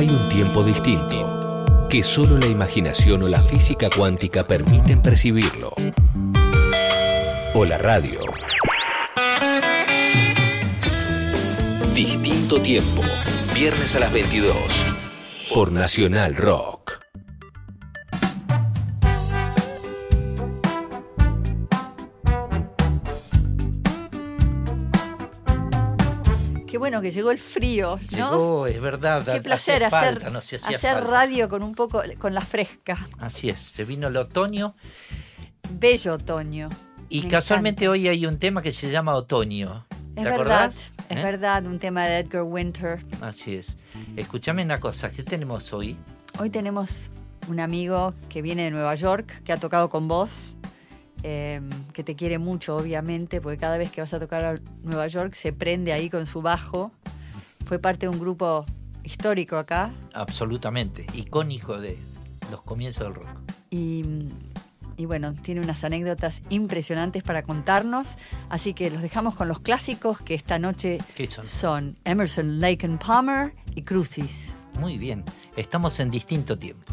Hay un tiempo distinto que solo la imaginación o la física cuántica permiten percibirlo. O la radio. Distinto tiempo. Viernes a las 22. Por Nacional Rock. Llegó el frío, ¿no? Llegó, es verdad. Qué placer hacer, falta, nos hacía hacer falta. radio con un poco, con la fresca. Así es, se vino el otoño Bello otoño. y Me casualmente hoy hay un tema que se llama Otoño. Es ¿Te verdad, acordás? es ¿Eh? verdad, un tema de Edgar Winter. Así es. Escúchame una cosa, ¿qué tenemos hoy? Hoy tenemos un amigo que viene de Nueva York, que ha tocado con vos, eh, que te quiere mucho, obviamente, porque cada vez que vas a tocar a Nueva York se prende ahí con su bajo. Fue parte de un grupo histórico acá Absolutamente, icónico de los comienzos del rock. y, y bueno, tiene unas anécdotas impresionantes para contarnos, así que los dejamos con los clásicos que esta noche son Emerson, Lake and Palmer y Crucis. Muy bien, estamos en distinto tiempo.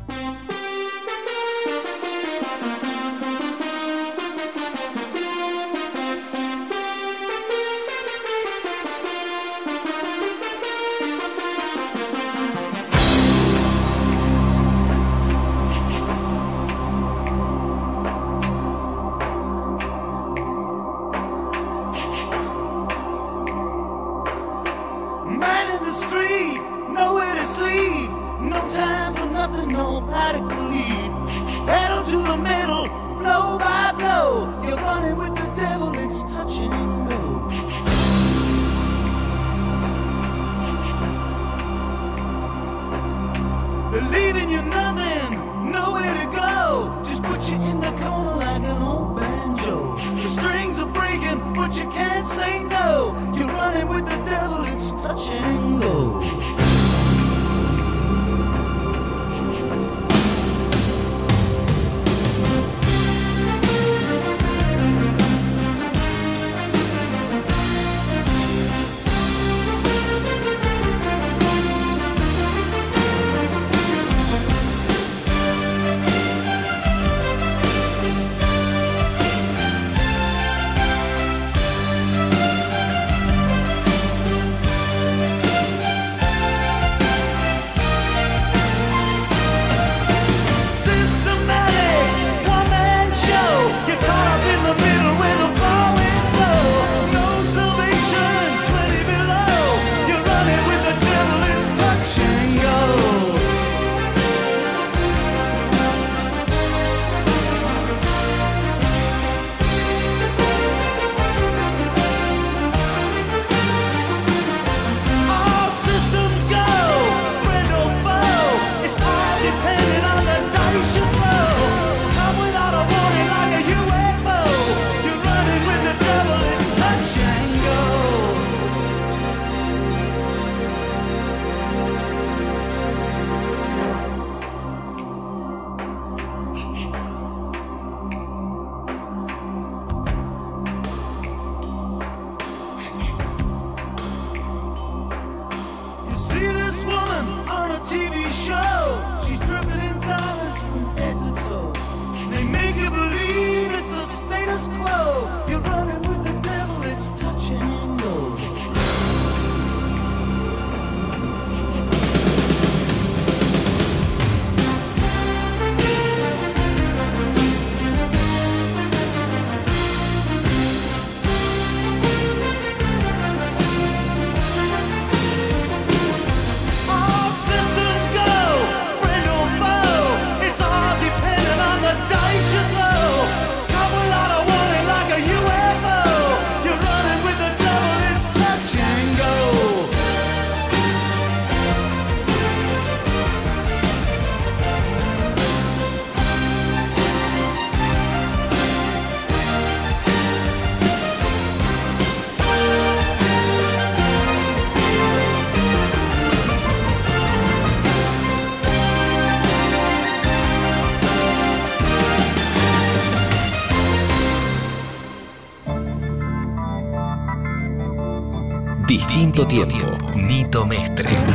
Distinto tiempo. Nito Mestre.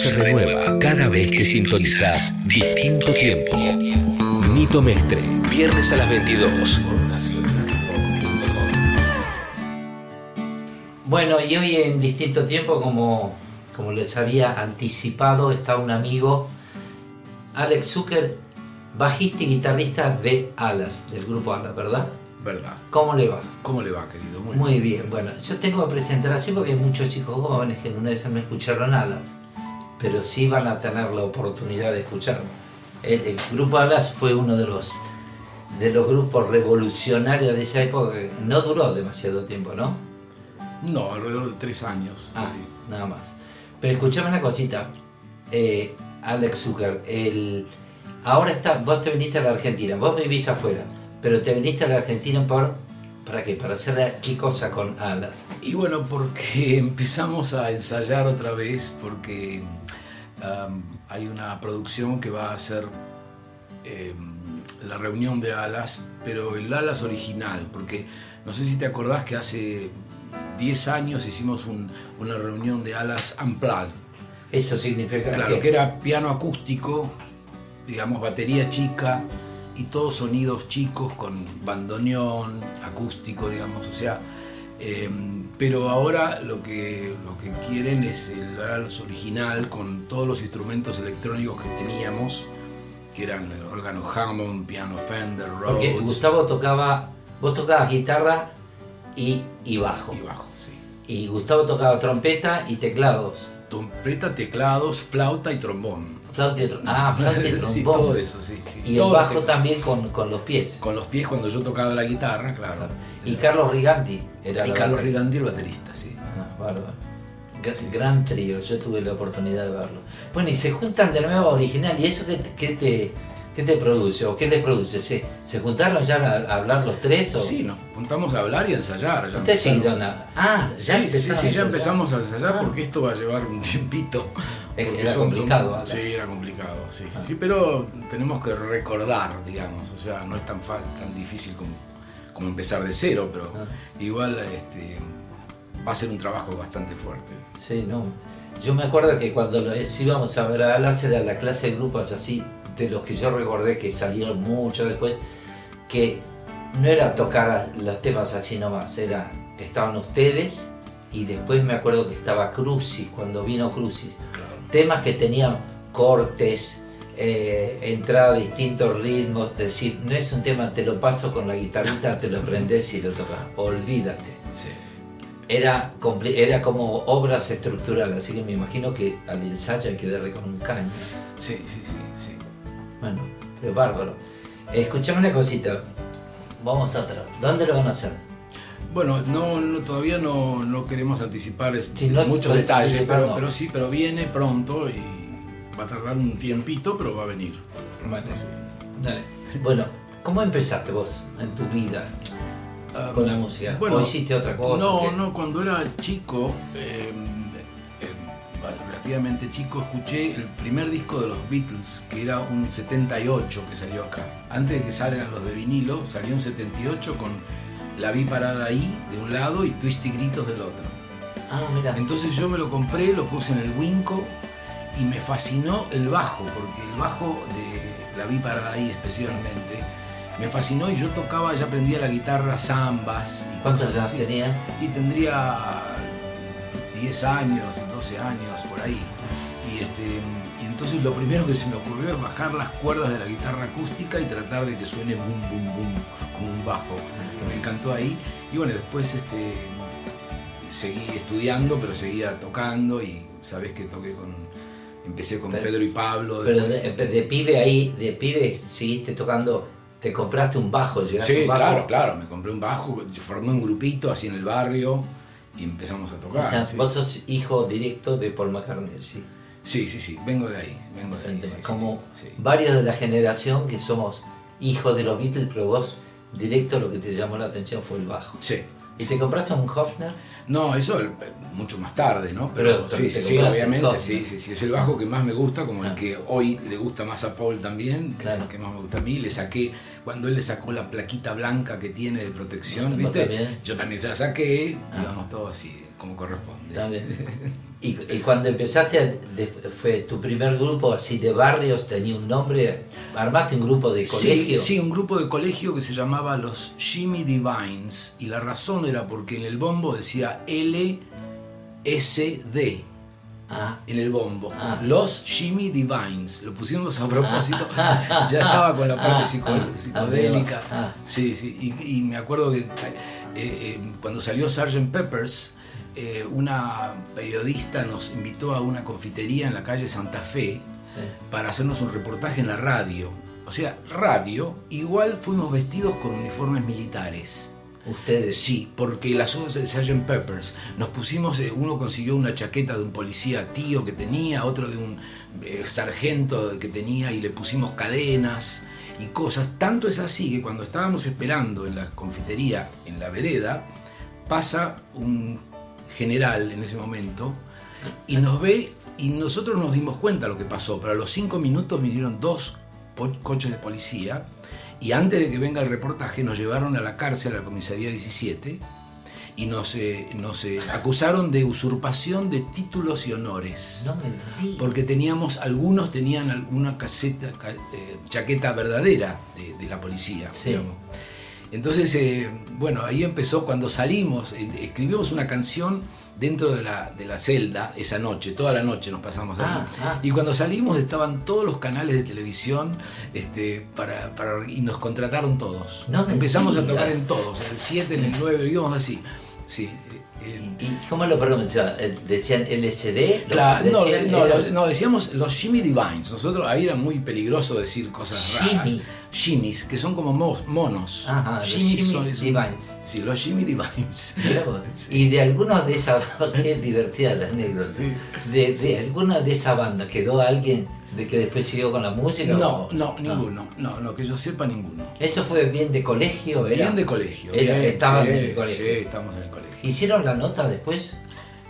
Se renueva cada vez que sintonizás Distinto Tiempo. Nito Mestre, viernes a las 22. Bueno, y hoy en distinto tiempo, como, como les había anticipado, está un amigo, Alex Zucker, bajista y guitarrista de Alas, del grupo Alas, ¿verdad? Verdad. ¿Cómo le va? ¿Cómo le va, querido? Muy bien, bueno, yo tengo que presentar así porque hay muchos chicos jóvenes que en una de esas no escucharon Alas, pero sí van a tener la oportunidad de escucharlo. El, el grupo Alas fue uno de los, de los grupos revolucionarios de esa época que no duró demasiado tiempo, ¿no? No, alrededor de tres años. Ah, sí. nada más. Pero escuchame una cosita, eh, Alex Zucker, el, ahora está, vos te viniste a la Argentina, vos vivís afuera, pero te viniste a la Argentina por, ¿para qué? Para hacer qué cosa con Alas. Y bueno, porque empezamos a ensayar otra vez, porque um, hay una producción que va a hacer eh, la reunión de Alas, pero el Alas original, porque no sé si te acordás que hace 10 años hicimos un- una reunión de Alas Unplugged. Eso significa Claro, que era piano acústico, digamos, batería chica y todos sonidos chicos con bandoneón, acústico, digamos, o sea. eh, pero ahora lo que, lo que quieren es el original con todos los instrumentos electrónicos que teníamos, que eran el órgano Hammond, piano Fender, porque Rhodes Gustavo tocaba, vos tocabas guitarra y, y bajo. y bajo, sí. Y Gustavo tocaba trompeta y teclados. Trompeta, teclados, flauta y trombón. Flauta y tro- ah, flauta y trombón. sí, todo eso, sí. sí. Y el bajo también con, con los pies. Con los pies cuando yo tocaba la guitarra, claro. Y Carlos Riganti era Y Carlos. Rigandi, el baterista, sí. Ah, bárbaro. Sí, gran trío, yo tuve la oportunidad de verlo. Bueno, y se juntan de nuevo original, ¿y eso qué qué te, qué te produce o qué les produce? ¿Se, se juntaron ya a, a hablar los tres? O? Sí, nos juntamos a hablar y a ensayar. Ya Ustedes empezaron- siguieron a- Ah, ya Sí, sí, sí, a ya empezamos a ensayar Ah. porque esto va a llevar un tiempito. Era complicado, Alas. Sí, era complicado, sí, sí, Ah. sí, pero tenemos que recordar, digamos, o sea, no es tan, tan difícil como, como empezar de cero, pero Ah. igual este, va a ser un trabajo bastante fuerte. Sí, no. Yo me acuerdo que cuando si íbamos a ver a Alas era la clase de grupos así, de los que yo recordé que salieron mucho después, que no era tocar los temas así nomás, era, estaban ustedes y después me acuerdo que estaba Crucis, cuando vino Crucis. Claro. Temas que tenían cortes, eh, entrada a distintos ritmos, decir, no es un tema, te lo paso con la guitarrita, te lo prendes y lo tocas, olvídate Sí. era, era como obras estructurales, así que me imagino que al ensayo hay que darle con un caño. Sí, sí, sí, sí. Bueno, pero bárbaro. Escuchame una cosita. Vamos a otra. ¿Dónde lo van a hacer? Bueno, no, no- todavía no, no queremos anticipar Sí, no muchos detalles, pero, sí, pero viene pronto y va a tardar un tiempito, pero va a venir. Bueno, Sí. dale. Bueno, ¿cómo empezaste vos en tu vida Ah, con la música? bueno, ¿O hiciste otra cosa? No, no, cuando era chico, eh, bueno, relativamente chico, escuché el primer disco de los Beatles, que era un 78 que salió acá. Antes de que salgan los de vinilo, salió un 78 con La vi parada ahí de un lado y Twisty Gritos del otro. Ah, mira. Entonces yo me lo compré, lo puse en el Winco y me fascinó el bajo, porque el bajo de La vi parada ahí especialmente me fascinó y yo tocaba, ya aprendía la guitarra zambas y ¿Cuántos cosas así. tenías? Y tendría 10 años, 12 años, por ahí. Y, este, y entonces lo primero que se me ocurrió es bajar las cuerdas de la guitarra acústica y tratar de que suene boom, boom, boom, como un bajo. Me encantó ahí. Y bueno, después este, seguí estudiando, pero seguía tocando y sabes que toqué con... Empecé con Pero- Pedro y Pablo. Pero de, de pibe ahí, de pibe, seguiste tocando, te compraste un bajo, llegaste a Sí, un bajo. claro, claro. Me compré un bajo, formé un grupito así en el barrio y empezamos a O tocar. sea, sí. vos sos hijo directo de Paul McCartney, sí. Sí, sí, sí, vengo de ahí, vengo de ahí. Sí, como sí, varios de la generación que somos hijos de los Beatles, pero vos directo lo que te llamó la atención fue el bajo. Sí. ¿Y te compraste un Hofner? No, eso eh, mucho más tarde, ¿no? Pero- Pero, sí, sí, obviamente, sí, sí, sí. Es el bajo que más me gusta, como Ah. el que hoy le gusta más a Paul también, que es Claro. el que más me gusta a mí. Le saqué, cuando él le sacó la plaquita blanca que tiene de protección, ¿Vos ¿viste? también? Yo también se la saqué, Ah. digamos, todo así. como corresponde. Y, y cuando empezaste, fue tu primer grupo así de barrios, tenía un nombre, armaste un grupo de Sí, colegio. sí, un grupo de colegio que se llamaba los Jimmy Divines y la razón era porque en el bombo decía LSD Ah, en el bombo. Ah. Los Jimmy Divines. Lo pusimos a propósito. ya estaba con la parte psico- Ah, psicodélica. ah. Sí, sí. Y, y me acuerdo que eh, eh, cuando salió Sgt. Peppers, eh, una periodista nos invitó a una confitería en la calle Santa Fe para hacernos un reportaje en la radio. O sea, radio, igual fuimos vestidos con uniformes militares. Ustedes. Sí, porque las uvas de Sgt. Peppers. Nos pusimos, eh, uno consiguió una chaqueta de un policía tío que tenía, otro de un eh, sargento que tenía y le pusimos cadenas y cosas. Tanto es así que cuando estábamos esperando en la confitería, en la vereda, pasa un general en ese momento y nos ve y nosotros nos dimos cuenta de lo que pasó, pero a los cinco minutos vinieron dos coches de policía y antes de que venga el reportaje nos llevaron a la cárcel, a la comisaría 17 y nos, eh, nos eh, acusaron de usurpación de títulos y honores. No me digas. Porque teníamos, algunos tenían alguna caseta, ca- eh, chaqueta verdadera de, de la policía. Sí. digamos. Entonces, eh, bueno, ahí empezó cuando salimos, eh, escribimos una canción dentro de la, de la celda esa noche, toda la noche nos pasamos ahí. Ah, ah. Y cuando salimos estaban todos los canales de televisión este, para, para- y nos contrataron todos. No Empezamos a tocar en todos, en el 7, en el 9, íbamos así. Sí, eh, ¿Y cómo lo pronunciaban? Eh, ¿Decían LSD? ¿Lo Claro, no, decían- no, era- lo- no, decíamos los Jimmy Divines. Nosotros ahí era muy peligroso decir cosas raras. Jimmy. Jimmys, que son como monos. Ajá, los Jimmys Jimmy son- es un- Divines. Sí, los Jimmy Divines. Y de algunos de esas, qué divertida la anécdota. De, de alguna de esa banda quedó alguien de que después siguió con la música. No, o- no, ninguno. No, no, que yo sepa ninguno. Eso fue bien de colegio, era. Bien de colegio. Era- bien, estaban sí, en el colegio. Sí, estamos en el colegio. ¿Hicieron la nota después?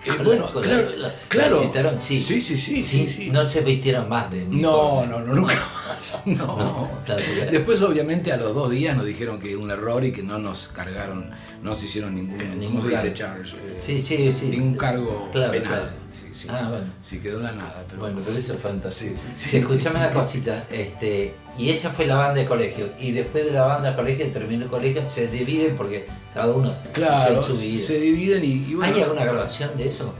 Eh, bueno, claro, la- la- claro. la citaron, sí. Sí, sí, sí, sí, sí. No se vistieron más de No, uniforme. no, no, nunca más. No. porque- Después, obviamente, a los dos días nos dijeron que era un error y que no nos cargaron, no se hicieron ningún, Ningún ¿cómo se dice charge? Eh, Sí, sí, sí. Ningún cargo Claro, penal. claro. Sí, sí. Ah, bueno. Sí, quedó en la nada, pero Bueno, pero eso es fantástico. Sí, sí, escúchame una cosita. Este, y esa fue la banda de colegio. Y después de la banda de colegio, terminó el colegio, se dividen porque cada uno claro, vida. se dividen y, y bueno, ¿Hay alguna grabación de eso?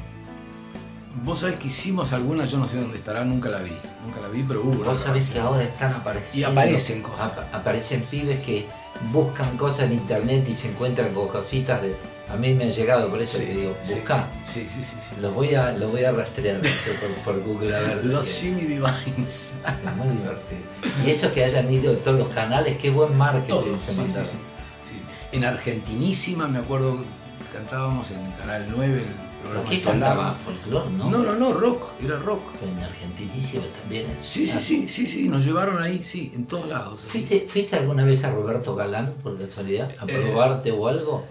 vos sabés que hicimos alguna, yo no sé dónde estará, nunca la vi, nunca la vi, pero hubo. Vos sabés que ahora están apareciendo. Y aparecen cosas. ap- aparecen pibes que buscan cosas en internet y se encuentran con cositas de. A mí me ha llegado, por eso Sí, te digo, busca. Sí, sí, sí. sí. Los voy a, los voy a rastrear por, por Google a ver. Los Jimmy Divines. Es muy divertido. Y eso que hayan ido todos los canales, qué buen marketing Todos, se mandaron. sí, sí. En Argentinísima, me acuerdo, cantábamos en el Canal 9, el programa ¿Qué Solar. cantaba? ¿Folclor, no? No, no, no, rock, era rock. Pero en Argentinísima también. ¿eh? Sí, sí, sí, sí, sí, nos llevaron ahí, sí, en todos lados. ¿Fuiste, ¿Fuiste alguna vez a Roberto Galán, por casualidad? ¿A Eh, probarte o algo?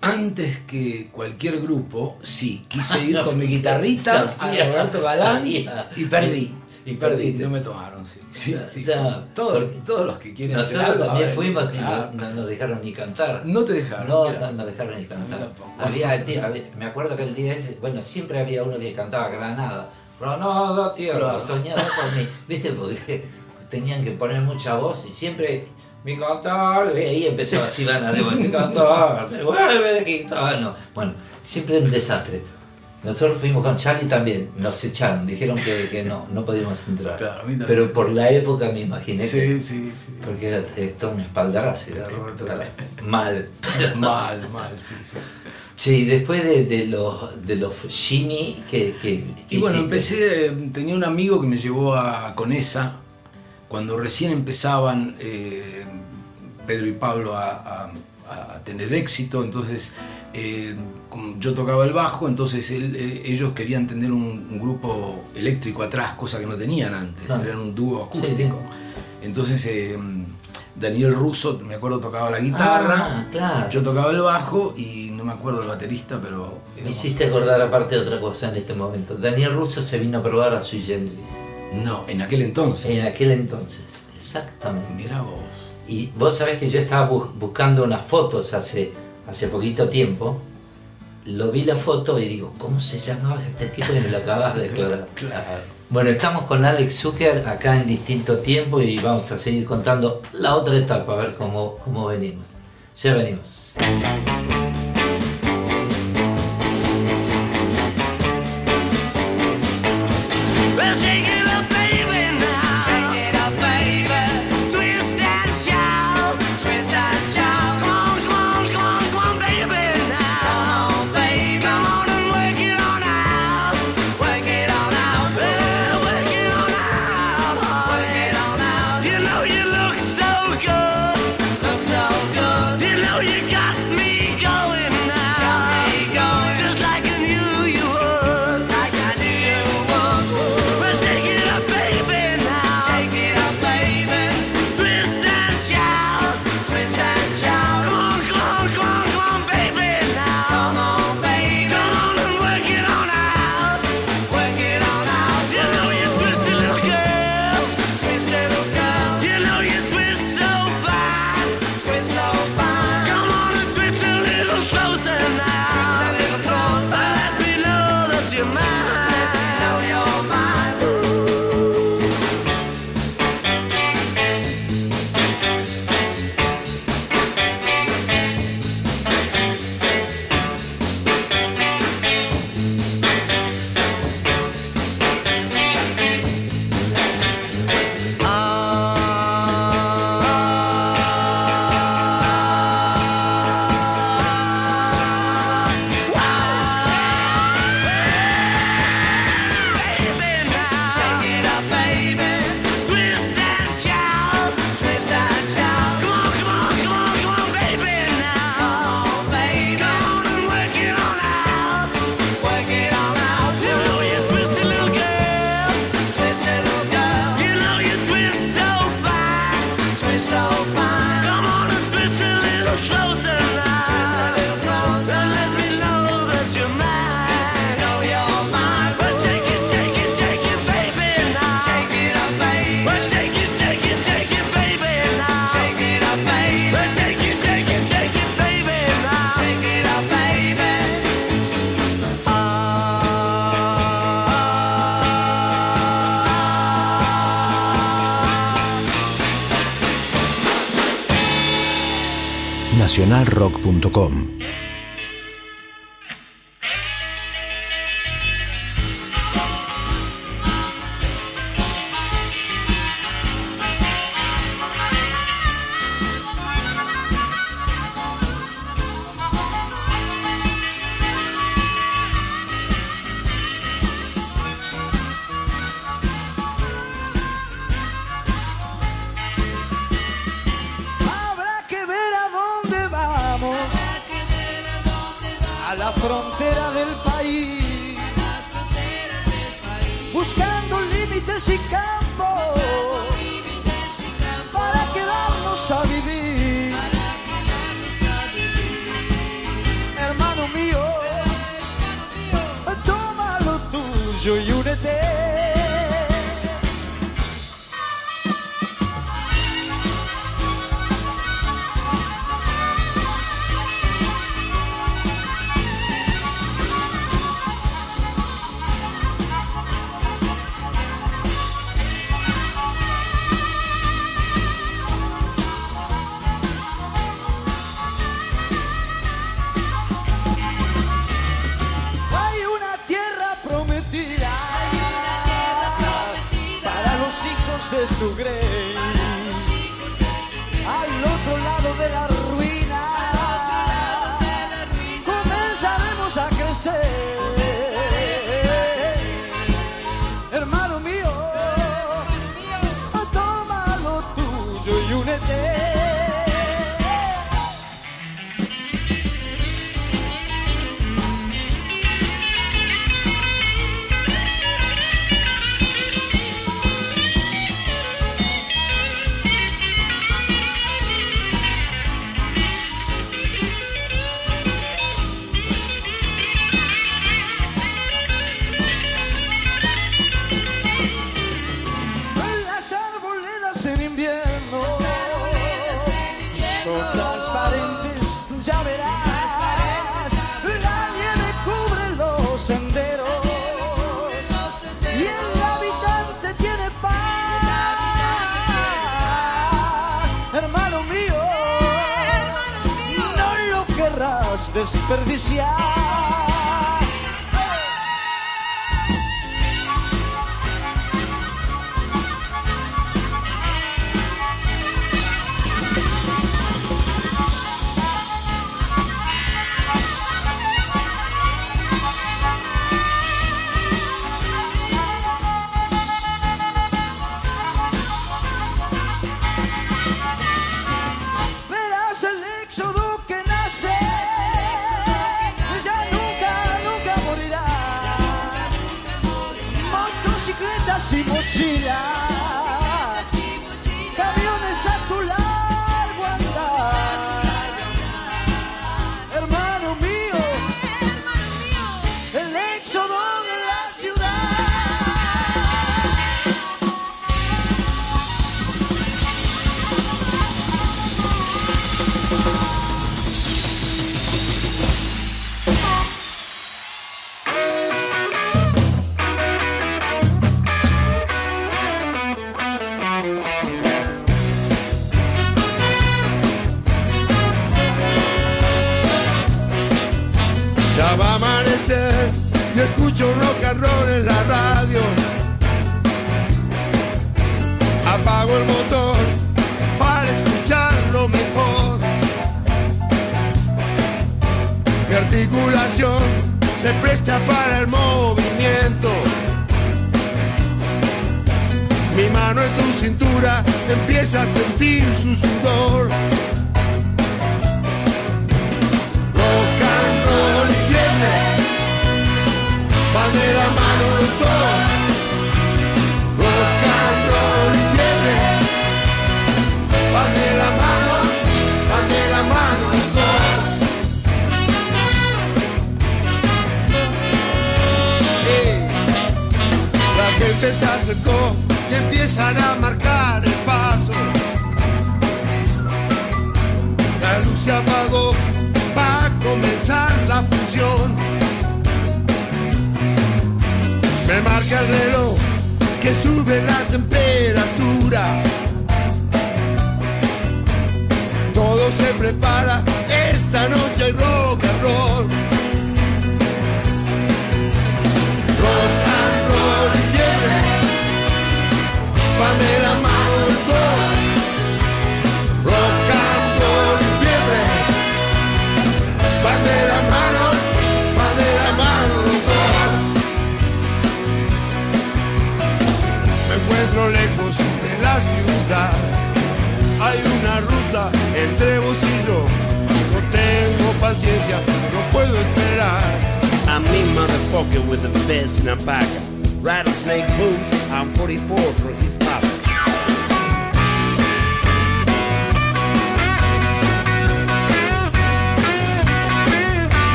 Antes que cualquier grupo, sí, quise ir con mi guitarrita a Roberto Galán sabía. y perdí. Y perdí, perdiste. no me tomaron, sí. sí, O sí. sea, todos, los que quieren hacer Nosotros algo, también a ver, fuimos y no, no nos dejaron ni cantar. No te dejaron. No, mira. no nos dejaron ni cantar. Había, día- había- me acuerdo que el día ese, bueno, siempre había uno que cantaba Granada. Granada, tierra, Claro. soñada por mí. ¿Viste? Porque tenían que poner mucha voz y siempre mi cantar, y ahí empezó así Lana de mi cantar, se vuelve de gitano. Bueno, siempre un desastre. Nosotros fuimos con Charlie también, nos echaron, dijeron que, que no, no podíamos entrar. Claro. Pero por la época me imaginé que Sí, sí, sí. porque era esto un espaldarazo, era Roberto. Mal. Mal, mal, sí, sí. Sí, y después de, de los de los Jimmy, que, Y bueno, empecé, tenía un amigo que me llevó a Conesa, cuando recién empezaban eh, Pedro y Pablo a, a- a tener éxito, entonces eh, yo tocaba el bajo, entonces él- eh, ellos querían tener un, un grupo eléctrico atrás, cosa que no tenían antes, eran un dúo Sí, acústico. Entonces eh, Daniel Russo, me acuerdo, tocaba la guitarra, Ah, claro. yo tocaba el bajo y no me acuerdo el baterista, pero... Me hiciste acordar aparte de otra cosa en este momento. Daniel Russo se vino a probar a Sui Generis. No, en aquel entonces. En aquel entonces. Exactamente. Mira vos. Y vos sabés que yo estaba buscando unas fotos hace, hace poquito tiempo, lo vi la foto y digo, ¿cómo se llamaba este tipo que me lo acabas de declarar? claro. Bueno, estamos con Alex Zucker acá en distinto tiempo y vamos a seguir contando la otra etapa, a ver cómo, cómo venimos. Ya venimos. nacionalrock.com. Motocicletas y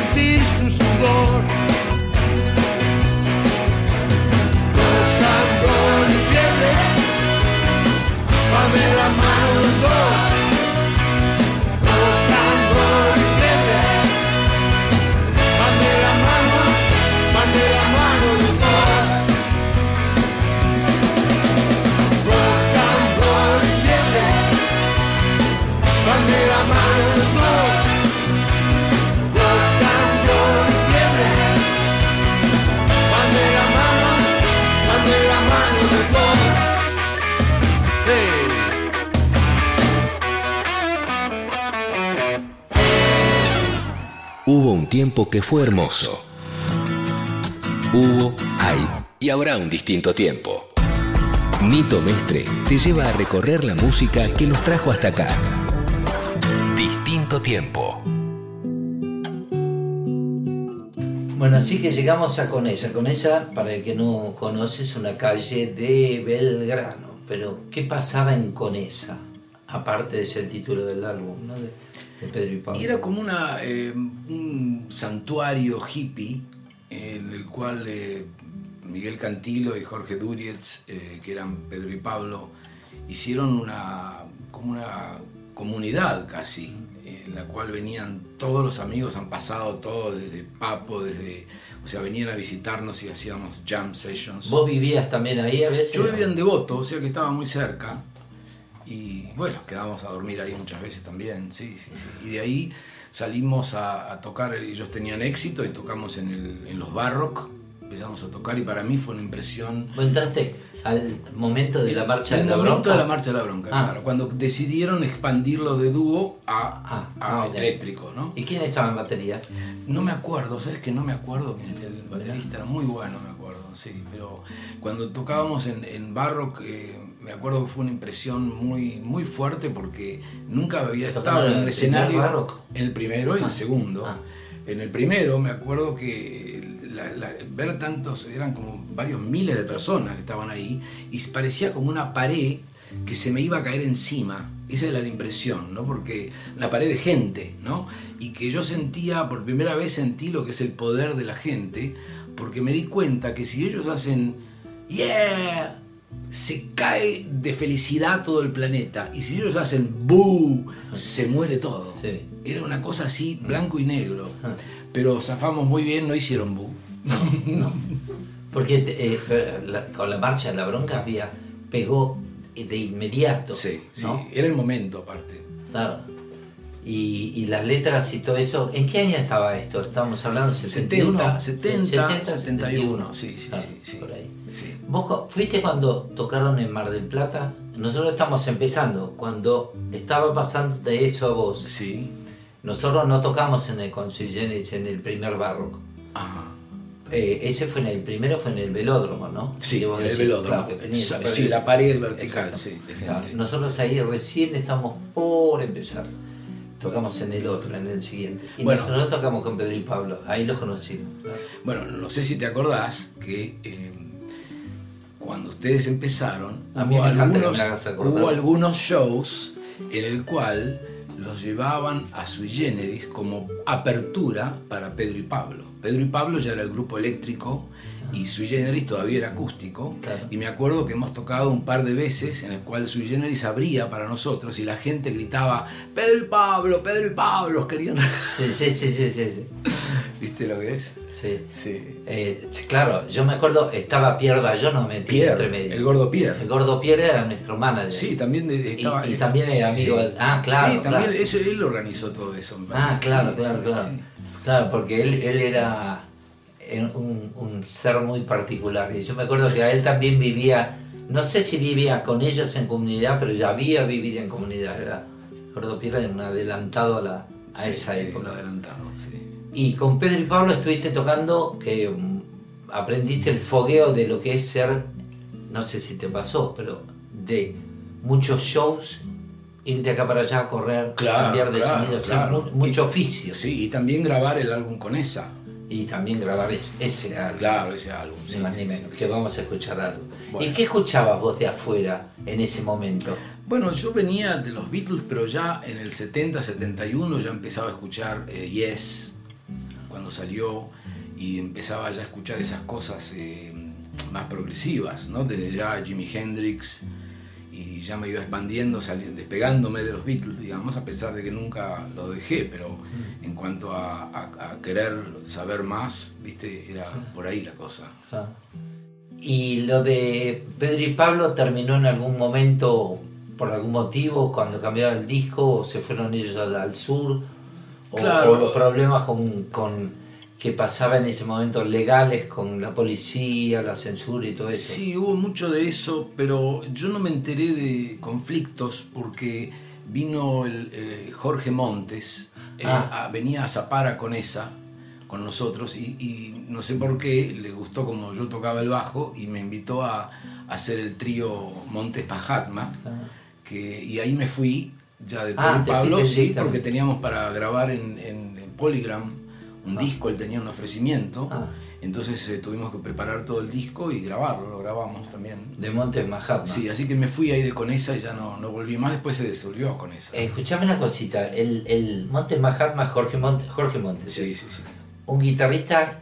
empieza a sentir su Un tiempo que fue hermoso. Hubo, hay y habrá un distinto tiempo. Nito Mestre te lleva a recorrer la música que nos trajo hasta acá. Distinto tiempo. Bueno, así que llegamos a Conesa. Conesa, para el que no conoce, es una calle de Belgrano. Pero, ¿qué pasaba en Conesa? Aparte de ese título del álbum, ¿no? De Pedro y Pablo. Y era como una, eh, un santuario hippie en el cual eh, Miguel Cantilo y Jorge Durietz, eh, que eran Pedro y Pablo, hicieron una, como una comunidad casi, en la cual venían todos los amigos, han pasado todos desde Papo, desde, o sea, venían a visitarnos y hacíamos jam sessions. ¿Vos vivías también ahí a veces? Yo vivía en Devoto, o sea que estaba muy cerca. Y bueno, quedábamos a dormir ahí muchas veces también, sí, sí, sí. Y de ahí salimos a, a tocar, ellos tenían éxito y tocamos en, el- en los Barrock, empezamos a tocar y para mí fue una impresión... ¿Vos entraste al momento de la marcha de la momento bronca? de la marcha de la bronca, Ah. claro. Cuando decidieron expandirlo de dúo a, Ah, a eléctrico, ¿no? ¿Y quién estaba en batería? No me acuerdo, ¿sabes que no me acuerdo el baterista? Era muy bueno, me acuerdo, sí. Pero cuando tocábamos en, en Barrock, eh, me acuerdo que fue una impresión muy, muy fuerte porque nunca había estado ¿Tocaron en el escenario. En el primero y Ah, el segundo. ah. En el primero me acuerdo que la- la- ver tantos, eran como varios miles de personas que estaban ahí y parecía como una pared que se me iba a caer encima. Esa era la impresión, ¿no? Porque la pared de gente, ¿no? Y que yo sentía, por primera vez sentí lo que es el poder de la gente, porque me di cuenta que si ellos hacen, yeah, se cae de felicidad todo el planeta. Y si ellos hacen, boo, se muere todo. Sí. Era una cosa así, blanco y negro. Ah. Pero zafamos muy bien, no hicieron boo. Porque te- eh, la- con la marcha de la bronca había pegó de inmediato. Sí, sí, ¿no? era el momento aparte. Claro. Y, y las letras y todo eso. ¿En qué año estaba esto? Estábamos hablando de 71. 70, 70, 71, sí, sí, Claro, sí, sí. Por ahí. Sí. ¿Vos fuiste cuando tocaron en Mar del Plata? Nosotros estamos empezando. Cuando estaba pasando de eso a vos, Sí. nosotros no tocamos en el con Sui Generis, en el primer barroco. Ajá. Eh, ese fue en el primero, fue en el velódromo, ¿no? Sí, en el velódromo. claro, Sí, la pared vertical, Exacto. sí, de gente. Nosotros ahí recién estamos por empezar. Tocamos en el otro, en el siguiente. Y Bueno. nosotros tocamos con Pedro y Pablo. Ahí los conocimos. ¿no? Bueno, no sé si te acordás que eh, cuando ustedes empezaron, A mí hubo, me algunos, me hubo algunos shows en el cual los llevaban a Sui Generis como apertura para Pedro y Pablo. Pedro y Pablo ya era el grupo eléctrico y Sui Generis todavía era acústico. Claro. Y me acuerdo que hemos tocado un par de veces en el cual Sui Generis abría para nosotros y la gente gritaba Pedro y Pablo, Pedro y Pablo, querían... Sí, sí, sí, sí, sí. sí. ¿Viste lo que es? Sí. Sí. Eh, claro, yo me acuerdo, estaba Pierre Bayón metido Pierre, entre medio. el gordo Pierre. El gordo Pierre era nuestro manager. Sí, también Y- estaba. y también era amigo sí. ah, claro, Sí, también claro. ese, él organizó todo eso. me Ah, claro, claro, claro. Claro, porque él, él era un, un ser muy particular. Y yo me acuerdo que a él también vivía, no sé si vivía con ellos en comunidad, pero ya había vivido en comunidad. Era, Gordo Pierre era un adelantado a, la, a Sí, esa sí, época. lo adelantado, sí. Y con Pedro y Pablo estuviste tocando que mm, aprendiste el fogueo de lo que es ser, no sé si te pasó, pero de muchos shows, ir de acá para allá a correr, Claro, cambiar de claro, sonido, o sea, claro. mu- mucho oficio. Sí, y también grabar el álbum con esa. Y también grabar es- ese álbum. Claro, ese álbum. Ni sí, más sí, ni menos, sí. que vamos a escuchar algo. Bueno. ¿Y qué escuchabas vos de afuera en ese momento? Bueno, yo venía de los Beatles, pero ya en el 70, 71 ya empezaba a escuchar eh, Yes, cuando salió, y empezaba ya a escuchar esas cosas eh, más progresivas, ¿no? Desde ya Jimi Hendrix, y ya me iba expandiendo, saliendo, despegándome de los Beatles, digamos, a pesar de que nunca lo dejé, pero en cuanto a, a- a querer saber más, viste, era por ahí la cosa. ¿Y lo de Pedro y Pablo terminó en algún momento por algún motivo cuando cambiaron el disco o se fueron ellos al, al sur? O, Claro. o los problemas con, con que pasaba en ese momento legales con la policía, la censura y todo eso. Sí, hubo mucho de eso, pero yo no me enteré de conflictos porque vino el, eh, Jorge Montes, eh, Ah. a- venía a Zapara con esa con nosotros y, y no sé por qué le gustó como yo tocaba el bajo y me invitó a, a hacer el trío Montes Mahatma que, y ahí me fui ya de Ah, Pablo, sí, porque teníamos para grabar en, en- en Polygram un disco, él tenía un ofrecimiento, Ah. entonces eh, tuvimos que preparar todo el disco y grabarlo, lo grabamos también. De Montes Mahatma. Sí, así que me fui ahí de Conesa y ya no, no volví más, después se disolvió Conesa. Eh, escuchame una cosita, el, el Montes Mahatma, Jorge Montes, Jorge Montes, Sí, sí, sí. un guitarrista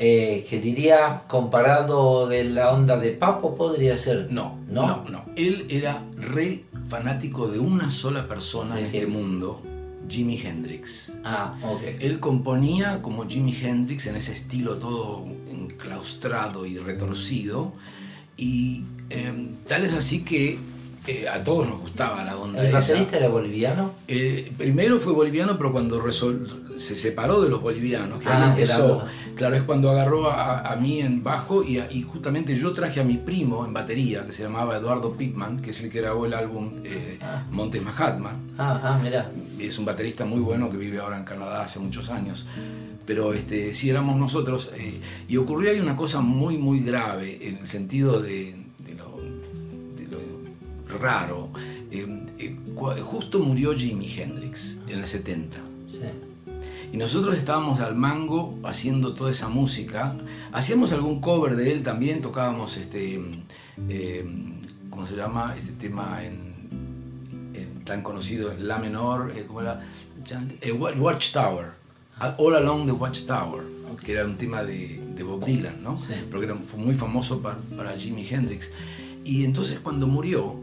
eh, que diría comparado de la onda de Papo podría ser. No, no, no, no. Él era re fanático de una sola persona en ¿De este mundo, Jimi Hendrix. Ah, ok. Él componía como Jimi Hendrix en ese estilo todo enclaustrado y retorcido. Y eh, tal es así que eh, a todos nos gustaba la onda ¿El baterista era boliviano? Eh, primero fue boliviano, pero cuando resol- se separó de los bolivianos, que ahí Ah, empezó, era- claro, es cuando agarró a, a mí en bajo y, a- y justamente yo traje a mi primo en batería, que se llamaba Eduardo Pittman, que es el que grabó el álbum eh, Montes Mahatma. Ah, ah, mirá. Es un baterista muy bueno que vive ahora en Canadá hace muchos años. Pero este, sí éramos nosotros. eh, y ocurrió ahí una cosa muy, muy grave, en el sentido de, raro. Eh, eh, justo murió Jimi Hendrix en el 70. Sí. Y nosotros estábamos al mango haciendo toda esa música. Hacíamos algún cover de él también, tocábamos este. eh, ¿Cómo se llama? Este tema en, en- tan conocido en La menor, eh, ¿cómo era? Chant- eh, Wa- Watchtower. All Along the Watchtower, que era un tema de, de Bob Dylan, ¿no? Sí. Porque era, fue muy famoso para, para Jimi Hendrix. Y entonces cuando murió,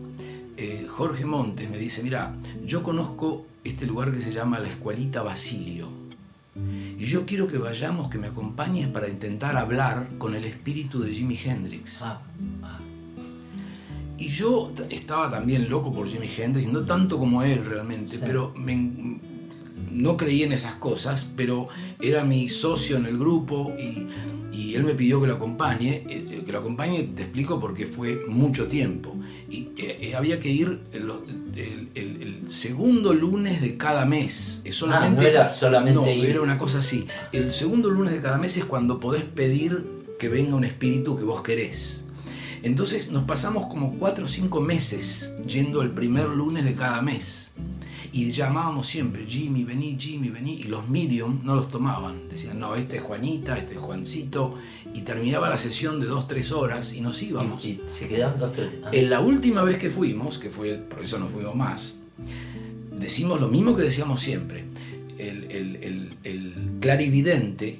eh, Jorge Montes me dice, mira, yo conozco este lugar que se llama la Escuelita Basilio. Y yo quiero que vayamos, que me acompañes para intentar hablar con el espíritu de Jimi Hendrix. Ah, ah, Y yo estaba también loco por Jimi Hendrix, no tanto como él realmente, Sí. pero me no creí en esas cosas, pero era mi socio en el grupo y, y él me pidió que lo acompañe. eh, Que lo acompañe, te explico, porque fue mucho tiempo. Y eh, eh, había que ir el, el- el- el segundo lunes de cada mes. Es solamente, Ah, no era solamente no, ir. era una cosa así. El segundo lunes de cada mes es cuando podés pedir que venga un espíritu que vos querés. Entonces nos pasamos como cuatro o cinco meses yendo el primer lunes de cada mes. Y llamábamos siempre, Jimmy, vení, Jimmy, vení. Y los medium no los tomaban. Decían, no, este es Juanita, este es Juancito. Y terminaba la sesión de dos, tres horas y nos íbamos. y se quedaron dos, tres. ah. En la última vez que fuimos, que fue, por eso no fuimos más, decimos lo mismo que decíamos siempre. El, el- el- el clarividente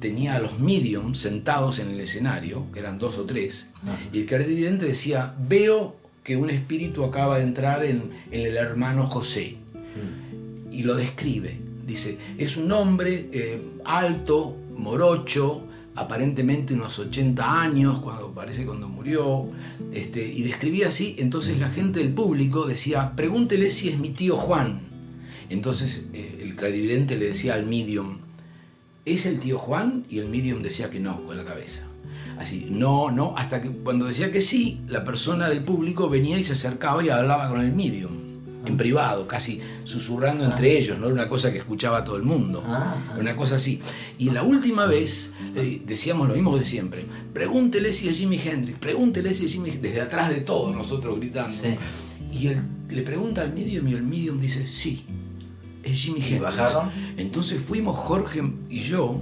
tenía a los medium sentados en el escenario, que eran dos o tres, y el clarividente decía, veo que un espíritu acaba de entrar en, en el hermano José. Y lo describe. Dice, es un hombre eh, alto, morocho, aparentemente unos 80 años, cuando parece cuando murió, este, y describía así, entonces la gente del público decía, pregúntele si es mi tío Juan. Entonces eh, el clarividente le decía al medium, ¿es el tío Juan? Y el medium decía que no, con la cabeza. Así, no, no, hasta que cuando decía que sí, la persona del público venía y se acercaba y hablaba con el medium, en privado, casi susurrando entre ellos, no era una cosa que escuchaba todo el mundo, Ah. era una cosa así. Y la última vez eh, decíamos lo mismo de siempre, pregúntele si es Jimi Hendrix, pregúntele si es Jimi Hendrix, desde atrás de todos nosotros gritando. Sí. Y él le pregunta al medium y el medium dice, sí, es Jimi Hendrix. bajaron? Entonces fuimos Jorge y yo,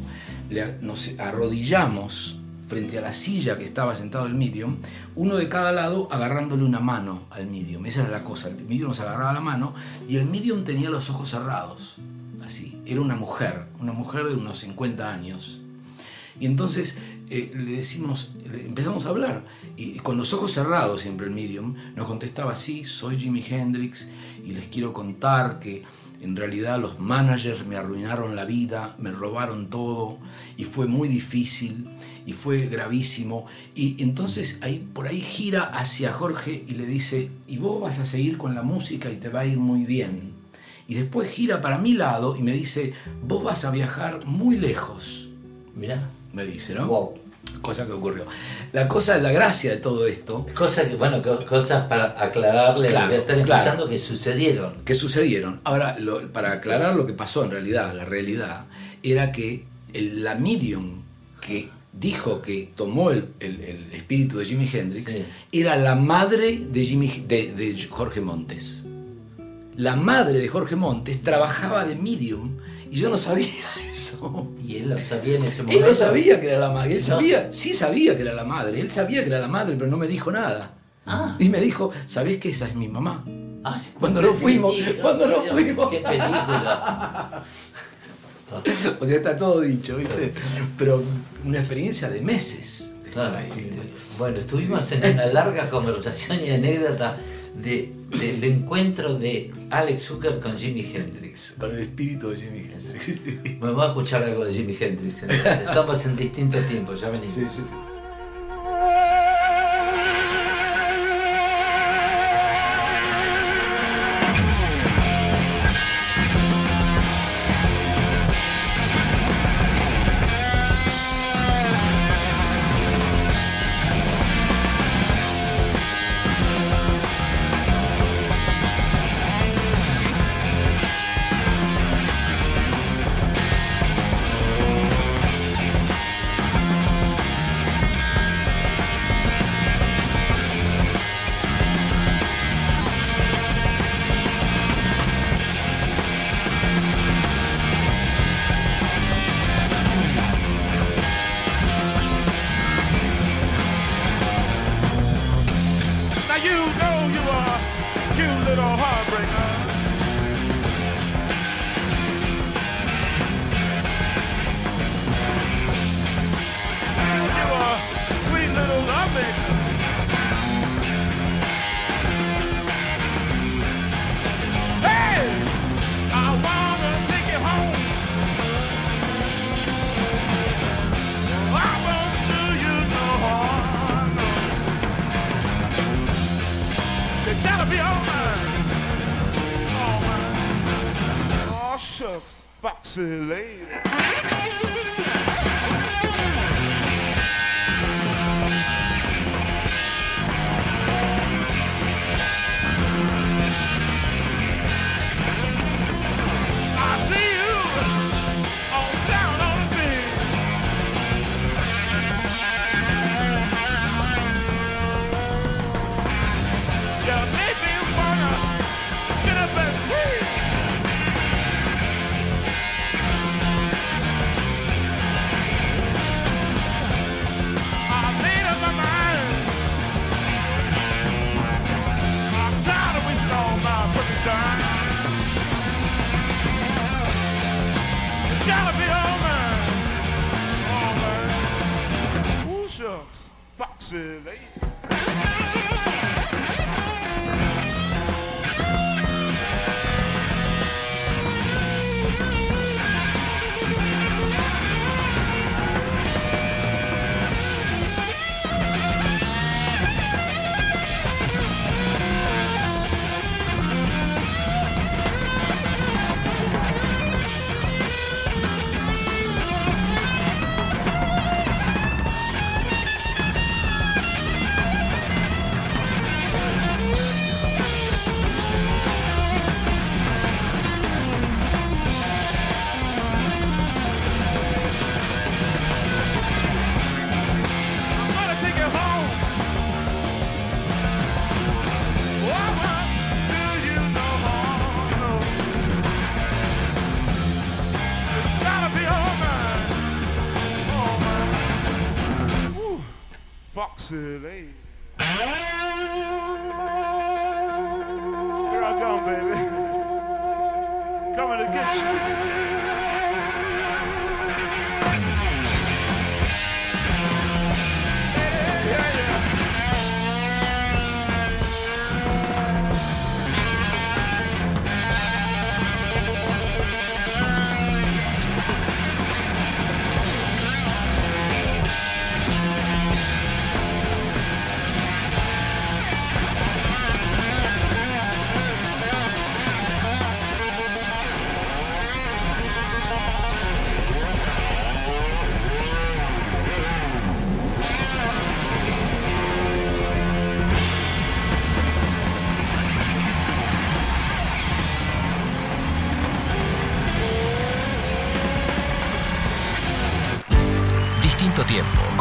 le- nos arrodillamos frente a la silla que estaba sentado el medium, uno de cada lado agarrándole una mano al medium. Esa era la cosa, el medium nos agarraba la mano y el medium tenía los ojos cerrados, así. Era una mujer, una mujer de unos 50 años. Y entonces eh, le decimos, empezamos a hablar. Y con los ojos cerrados siempre el medium nos contestaba, sí, soy Jimi Hendrix y les quiero contar que en realidad los managers me arruinaron la vida, me robaron todo y fue muy difícil y fue gravísimo. Y entonces ahí, por ahí gira hacia Jorge y le dice, y vos vas a seguir con la música y te va a ir muy bien. Y después gira para mi lado y me dice, vos vas a viajar muy lejos Mirá. me dice, ¿no? Wow. Cosa que ocurrió. La cosa, la gracia de todo esto, Cosas que, bueno, co- cosas para aclararle Claro, a los que están claro. escuchando que sucedieron. que sucedieron. Ahora, lo- para aclarar lo que pasó en realidad, la realidad, era que el- la medium que dijo que tomó el, el- el espíritu de Jimi Hendrix Sí. era la madre de, Jimi, de, de Jorge Montes. La madre de Jorge Montes trabajaba de medium y yo no sabía eso. Y él lo sabía en ese momento. Él no sabía que era la madre, él No sabía, sí sabía que era la madre, él sabía que era la madre, pero no me dijo nada. Ah. Y me dijo, ¿sabés que esa es mi mamá? Ay, Cuando nos fuimos, cuando nos fuimos. Qué película. O sea, está todo dicho, ¿viste? Pero una experiencia de meses. de estar Claro. ahí, ¿viste? Bueno, estuvimos en una larga conversación y anécdota de, del encuentro de Alex Zucker con Jimi Hendrix. Con el espíritu de Jimi Hendrix. Me voy a escuchar algo de Jimi Hendrix. entonces. Estamos en distintos tiempos, ya venimos. Sí, sí, sí.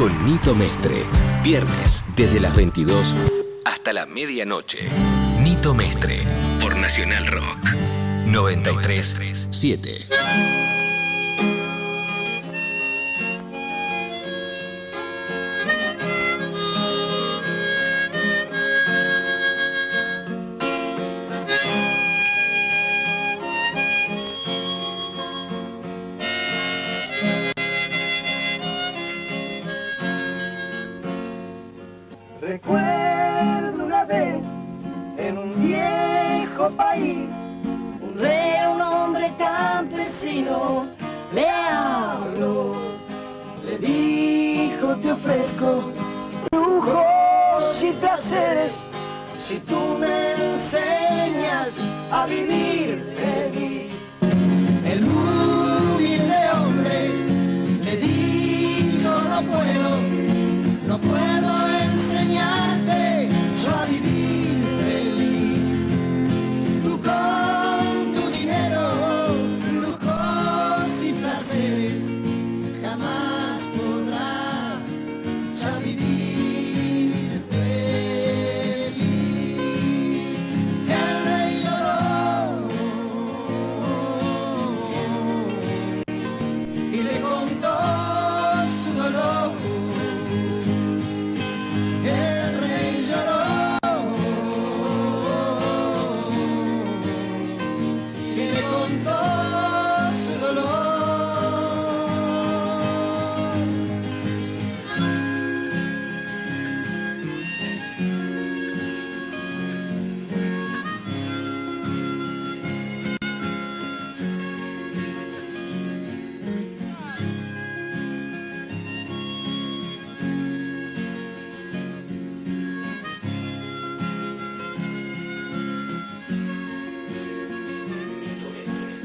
con Nito Mestre. Viernes, desde las 22 hasta la medianoche. Nito Mestre, por Nacional Rock 937.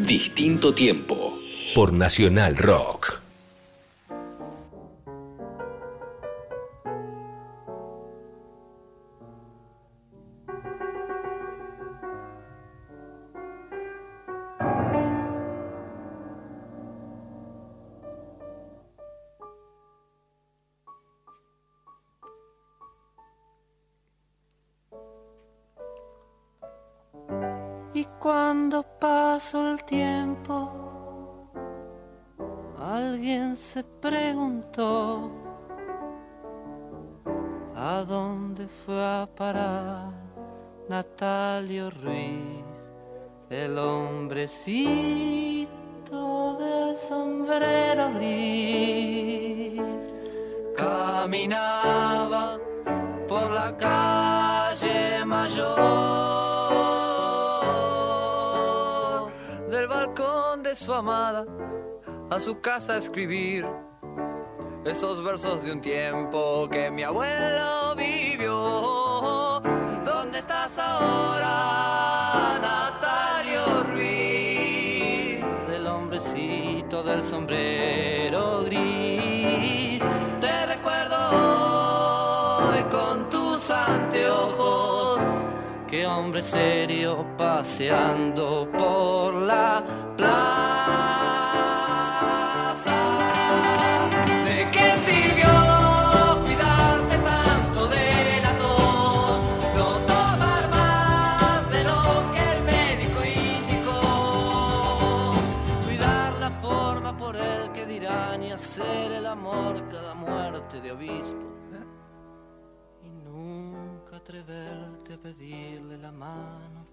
Distinto Tiempo por Nacional Rock. a escribir esos versos de un tiempo que mi abuelo vivió. ¿Dónde estás ahora, Natalio Ruiz? El hombrecito del sombrero gris. Te recuerdo hoy con tus anteojos. Qué hombre serio paseando por la playa. de obispo, y nunca atreverte a pedirle la mano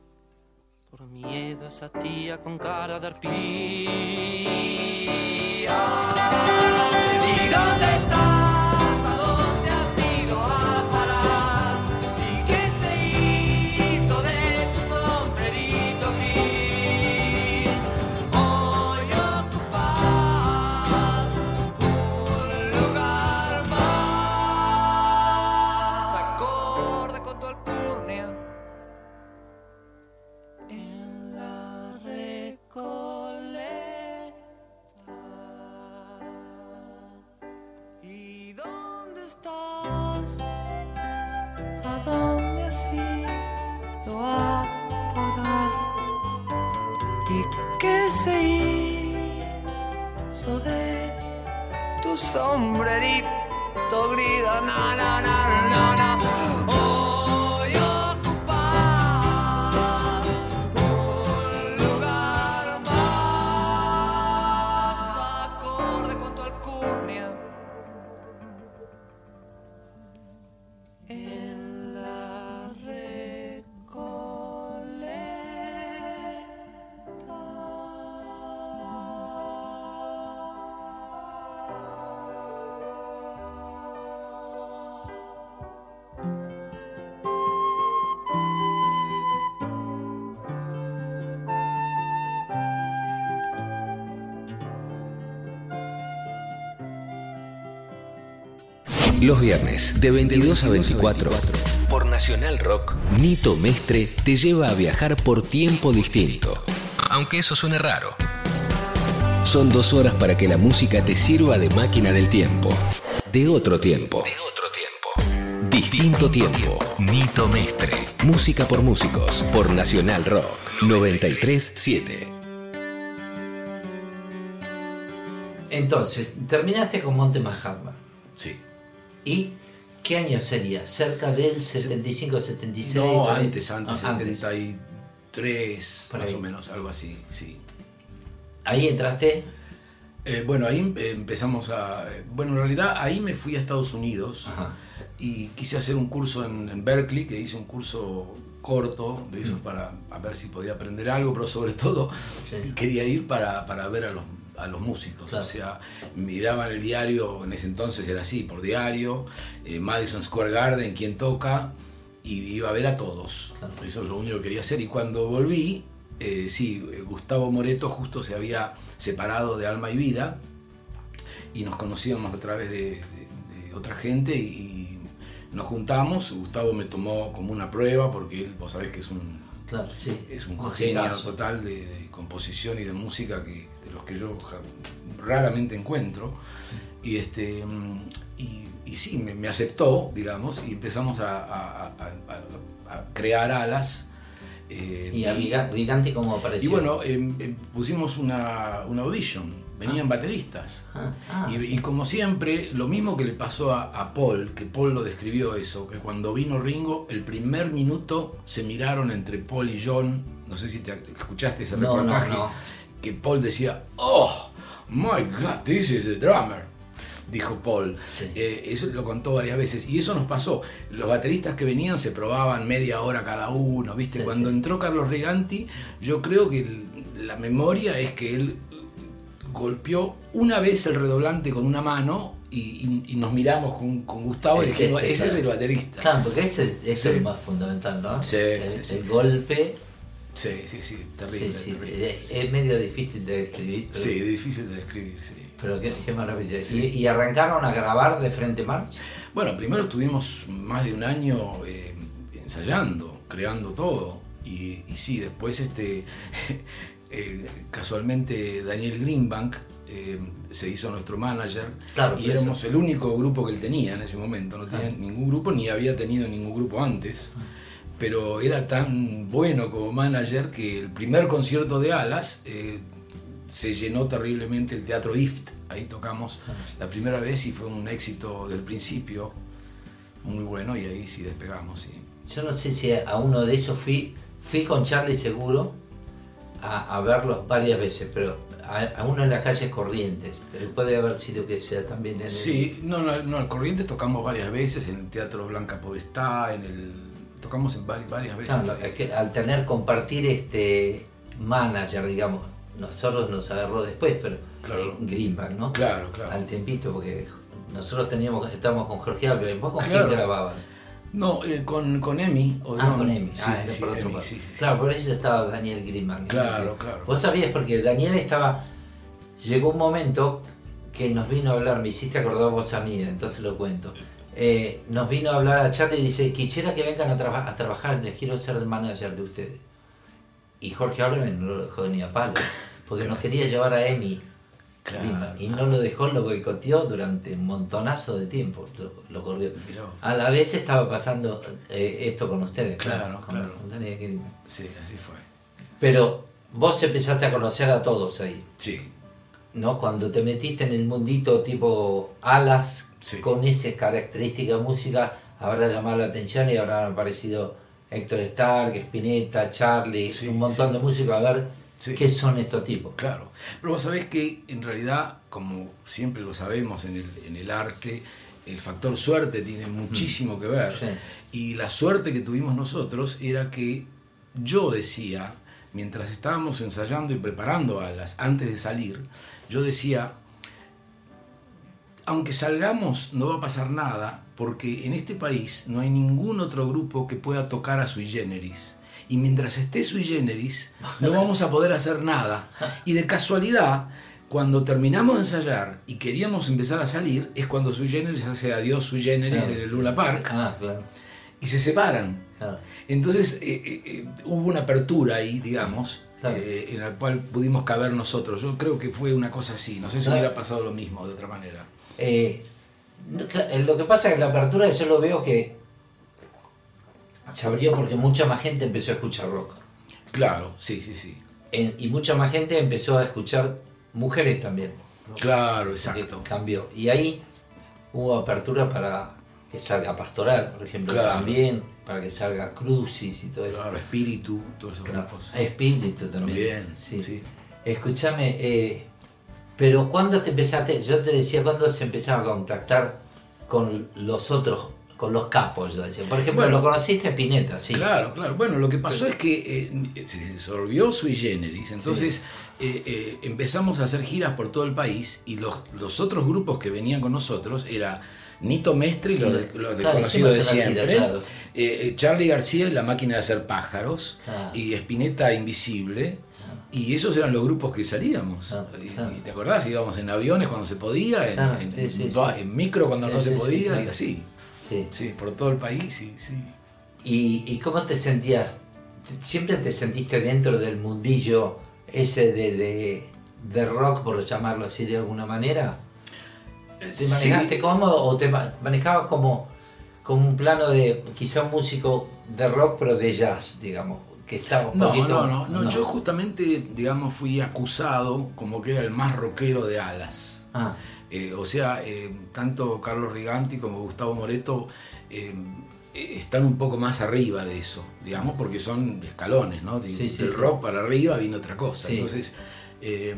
por miedo a esa tía con cara de arpía. ¿Y dónde está? no, no, no. Los viernes, de 22 a 24, por Nacional Rock, Nito Mestre te lleva a viajar por tiempo distinto. Aunque eso suene raro. Son dos horas para que la música te sirva de máquina del tiempo. De otro tiempo. De otro tiempo. Distinto tiempo. Nito Mestre. Música por músicos. Por Nacional Rock. 937. Entonces, terminaste con Monte Mahatma. ¿Y qué año sería? ¿Cerca del 75, 76? No, ahí? antes, antes, Ah, 73, Por más o menos, algo así, sí. Ahí entraste. Eh, bueno, ahí eh, empezamos a... eh, Bueno, en realidad ahí me fui a Estados Unidos Ajá. y quise hacer un curso en, en Berkeley, que hice un curso corto de esos para a ver si podía aprender algo, pero sobre todo Mm. Sí. quería ir para, para ver a los, a los músicos. Claro. O sea, miraban el diario, en ese entonces era así, por diario, eh, Madison Square Garden, quién toca, y iba a ver a todos. Claro. Eso es lo único que quería hacer. Y cuando volví, eh, sí, eh, Gustavo Moreto justo se había separado de Alma y Vida y nos conocíamos a través de, de- de otra gente y, nos juntamos. Gustavo me tomó como una prueba porque él, vos sabés que es un, Claro, sí. es un genio total de, de composición y de música que, que yo raramente encuentro. Y, este, y, y sí, me, me aceptó, digamos, y empezamos a, a- a- a- a crear alas. eh, ¿Y a Giga- Gigante cómo y apareció? bueno, em, em, pusimos una, una audition, venían bateristas. Ah, ah, Y, sí. y como siempre, lo mismo que le pasó a, a Paul, que Paul lo describió eso, que cuando vino Ringo, el primer minuto se miraron entre Paul y John, no sé si te escuchaste ese No, no, reportaje, no. Que Paul decía, oh, my God, this is the drummer, dijo Paul. Sí. Eh, eso lo contó varias veces y eso nos pasó. Los bateristas que venían se probaban media hora cada uno, ¿viste? Sí, Cuando sí. entró Carlos Reganti, yo creo que la memoria es que él golpeó una vez el redoblante con una mano y, y- y nos miramos con, con Gustavo y Ese- dijimos, ese es el baterista. Claro, porque ese, es el más fundamental, ¿no? Sí, el, sí, sí. el golpe. Sí, sí, sí, terrible. sí, terrible. es, es medio difícil de describir. Pero, Sí, difícil de describir, sí. pero qué, qué maravilla. ¿Y, y arrancaron a grabar de frente march? Bueno, primero estuvimos más de un año eh, ensayando, creando todo. Y, y sí, después este, eh, casualmente Daniel Greenbank eh, se hizo nuestro manager Claro, y éramos el único grupo que él tenía en ese momento. No tenía Ah. ningún grupo ni había tenido ningún grupo antes. Pero era tan bueno como manager que el primer concierto de Alas eh, se llenó terriblemente el Teatro IFT. Ahí tocamos la primera vez y fue un éxito del principio, muy bueno, y ahí sí despegamos. Sí. Yo no sé si a uno de esos fui, fui con Charlie seguro a, a verlos varias veces, pero a, a uno en las calles Corrientes, pero puede haber sido que sea también en el... Sí, no, no, no, Corrientes tocamos varias veces, en el Teatro Blanca Podestá, en el, tocamos en vari- varias veces. Claro, es que al tener compartir este manager, digamos, nosotros nos agarró después, pero Claro. eh, Greenback, ¿no? Claro, claro. Al tiempito, porque nosotros teníamos, estábamos con Jorge Alves, vos con Claro. quién grababas. No, eh, con, con Emi. Ah, Odeón. con Emi. Sí, ah, sí, por otro Emi. Claro, por eso estaba Daniel Greenback. Claro, claro. Vos sabías porque Daniel estaba. Llegó un momento que nos vino a hablar, me hiciste acordar vos a mí, entonces lo cuento. Eh, nos vino a hablar a Charlie y dice: Quisiera que vengan a, traba- a trabajar, les quiero ser el manager de ustedes. Y Jorge Orden no lo dejó ni a palo, porque nos quería llevar a Emi. Claro, y no lo dejó, lo boicoteó durante un montonazo de tiempo, lo, lo corrió. Vos. A la vez estaba pasando eh, esto con ustedes, Claro, con, claro. con Daniel. Sí, así fue. Pero vos empezaste a conocer a todos ahí. Sí, ¿no? Cuando te metiste en el mundito tipo alas, Sí. con esa característica de música, habrá llamado la atención y habrán aparecido Héctor Stark, Spinetta, Charlie, Sí, un montón sí. de música, a ver qué son estos tipos. Claro, pero vos sabés que en realidad, como siempre lo sabemos en el, en el arte, el factor suerte tiene muchísimo que ver. Y la suerte que tuvimos nosotros era que yo decía, mientras estábamos ensayando y preparando alas antes de salir, yo decía, aunque salgamos no va a pasar nada, porque en este país no hay ningún otro grupo que pueda tocar a sui generis. Y mientras esté sui generis, no vamos a poder hacer nada. Y de casualidad, cuando terminamos de ensayar y queríamos empezar a salir, es cuando sui generis hace adiós sui generis Claro. en el Luna Park Ah, claro. y se separan. claro. Entonces eh, eh, eh, hubo una apertura ahí, digamos, eh, en la cual pudimos caber nosotros. Yo creo que fue una cosa así. No sé si hubiera pasado lo mismo de otra manera. Eh, lo que pasa es que la apertura yo lo veo que se abrió porque mucha más gente empezó a escuchar rock. Claro, sí, sí, sí. En- y mucha más gente empezó a escuchar mujeres también. Claro, exacto. cambió. Y ahí hubo apertura para que salga Pastoral, por ejemplo, Claro. también, para que salga Crucis y todo eso. Claro, espíritu, todos esos grupos. Espíritu también. También, sí. sí. Escúchame, eh, pero ¿cuándo te empezaste? Yo te decía, ¿cuándo se empezaba a contactar con los otros, con los capos? Yo decía. Por ejemplo, Bueno. lo conociste a Spinetta, sí. Claro, claro. Bueno, lo que pasó es que eh, se disolvió sui generis, entonces eh, eh, empezamos a hacer giras por todo el país y los, los otros grupos que venían con nosotros era Nito Mestre y los, de- los Claro, desconocidos de gira, siempre, claro. eh, Charlie García y la máquina de hacer pájaros Ah. y Spinetta Invisible. Y esos eran los grupos que salíamos. Ah, claro. y, te acordás, íbamos en aviones cuando se podía, en, Claro, en- sí, sí, en- sí. en micro cuando no se podía y así. Sí. Por todo el país, sí, sí. ¿Y, y cómo te sentías? ¿Siempre te sentiste dentro del mundillo ese de, de, de rock, por llamarlo así de alguna manera? ¿Te manejaste cómodo o te ma- manejabas como, como un plano de quizá un músico de rock pero de jazz, digamos? Que estaba un No, poquito... no, no, no, yo justamente, digamos, fui acusado como que era el más rockero de alas. Ah, Eh, o sea, eh, tanto Carlos Riganti como Gustavo Moreto eh, están un poco más arriba de eso, digamos, porque son escalones, ¿no? De- Sí, sí, del sí. rock para arriba viene otra cosa. Entonces, eh,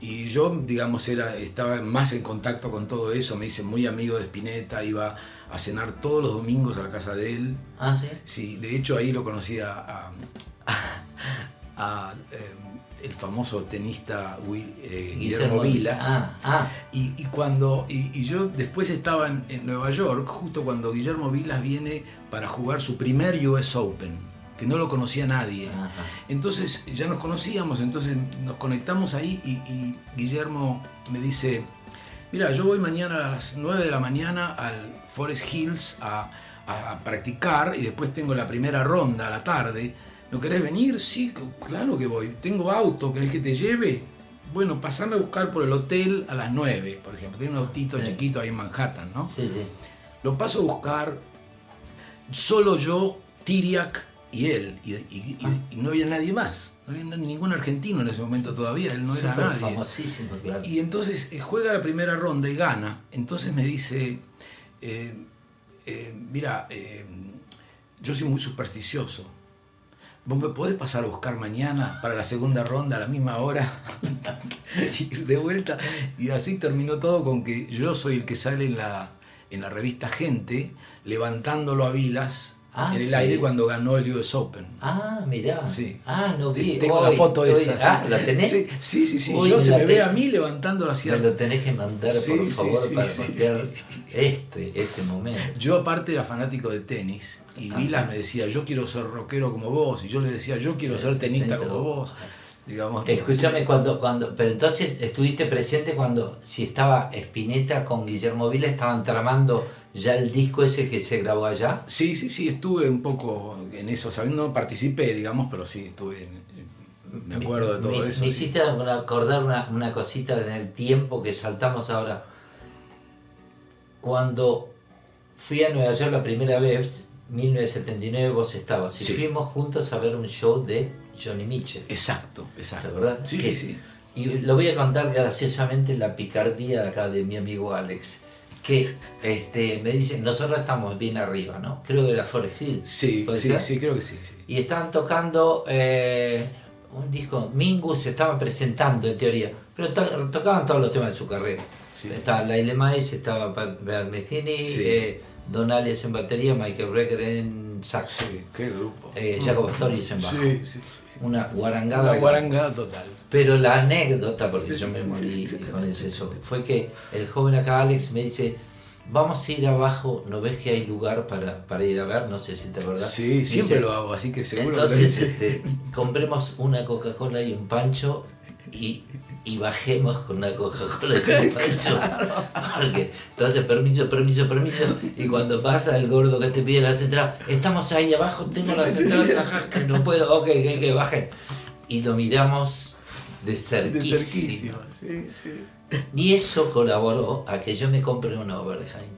y yo, digamos, era, estaba más en contacto con todo eso, me hice muy amigo de Spinetta, iba a cenar todos los domingos a la casa de él. ah, sí. Sí, de hecho ahí lo conocí a, a- a, eh, el famoso tenista eh, Guillermo Vilas. Ah, ah, Y, y cuando y, y yo después estaba en, en Nueva York, justo cuando Guillermo Vilas viene para jugar su primer US Open, que no lo conocía nadie. Ajá. Entonces ya nos conocíamos, entonces nos conectamos ahí y, y Guillermo me dice, mira, yo voy mañana a las 9 de la mañana al Forest Hills a, a- a practicar y después tengo la primera ronda a la tarde. ¿No querés venir? Sí, claro que voy. Tengo auto, ¿querés que te lleve? Bueno, pasame a buscar por el hotel a las 9, por ejemplo. Tiene un autito Sí. chiquito ahí en Manhattan, ¿no? sí, sí. Lo paso a buscar solo yo, Tiriac y él. Y, y- no había nadie más. No había ningún argentino en ese momento todavía. Él no era nadie. famosísimo, claro. Y entonces eh, juega la primera ronda y gana. Entonces me dice, eh, eh, mira, eh, yo soy muy supersticioso. ¿Vos me podés pasar a buscar mañana para la segunda ronda a la misma hora? ir de vuelta. Y así terminó todo con que yo soy el que sale en la, en la revista Gente levantándolo a Vilas Ah, en el sí. aire cuando ganó el US Open. Ah, mirá. Sí. Ah, no vi. Tengo Hoy, la foto hoy- esa. Ah. ¿la tenés? Sí, sí, sí. sí. Yo se la me ve a mí levantándolo hacia Me lo tenés que mandar, Sí, por favor, para sí. este, este momento. Yo aparte era fanático de tenis y Ajá. Vilas me decía, yo quiero ser rockero como vos, y yo le decía, yo quiero ser tenista como vos. Digamos, Escúchame, cuando, cuando, pero entonces estuviste presente cuando, si estaba Spinetta con Guillermo Vila, estaban tramando ya el disco ese que se grabó allá. Sí, sí, sí, estuve un poco en eso, sabiendo, no participé, digamos, pero sí, estuve, en- me acuerdo de todo me, eso. Me sí. hiciste acordar una, una cosita en el tiempo que saltamos ahora. Cuando fui a Nueva York la primera vez, 1979, vos estabas. Y Sí. fuimos juntos a ver un show de Johnny Mitchell. Exacto, exacto. ¿Verdad? Sí, Que- sí, sí. y lo voy a contar graciosamente la picardía acá de mi amigo Alex. Que este, me dice, nosotros estamos bien arriba, ¿no? Creo que era Forest Hill. Sí, ¿puede sí, ser? sí, creo que sí. sí. Y estaban tocando eh, un disco, Mingus se estaba presentando en teoría, pero to- tocaban todos los temas de su carrera. Sí. Estaba Laile Mais, estaba Bernicini, Sí. eh, Don Alias en batería, Michael Brecker en saxo, Sí, qué grupo. eh, Jacob Astorius en bajo. Sí, sí, sí, sí. Una guarangada. Una guarangada total. Pero la anécdota, porque yo me morí con eso, fue que el joven acá Alex me dice, vamos a ir abajo, ¿no ves que hay lugar para, para ir a ver? No sé si te acordás. Sí, siempre dice, lo hago, así que seguro Entonces, que este, compremos una Coca-Cola y un pancho y, y bajemos con una Coca-Cola y un pancho. Porque, entonces, permiso, permiso, permiso. Y cuando pasa el gordo que te pide la central, estamos ahí abajo, tengo la central, que no puedo, ok, que, que bajen. Y lo miramos de de cerquísimo. cerquísimo. Sí, sí. Y eso colaboró a que yo me compré una Oberheim,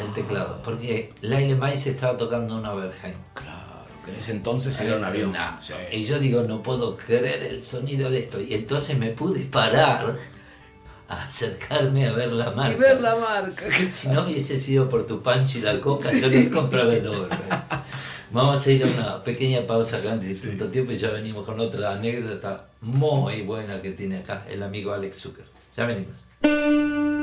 el teclado. Porque Laile Mais estaba tocando una Oberheim. Claro, que en ese entonces era un avión. Sí. Y yo digo, no puedo creer el sonido de esto. Y entonces me pude parar a acercarme a ver la marca. Y ver la marca. Si no hubiese sido por tu pancho y la coca, yo no compraba el Oberheim. Vamos a ir a una pequeña pausa acá en distinto tiempo y ya venimos con otra anécdota muy buena que tiene acá el amigo Alex Zucker. Ya venimos.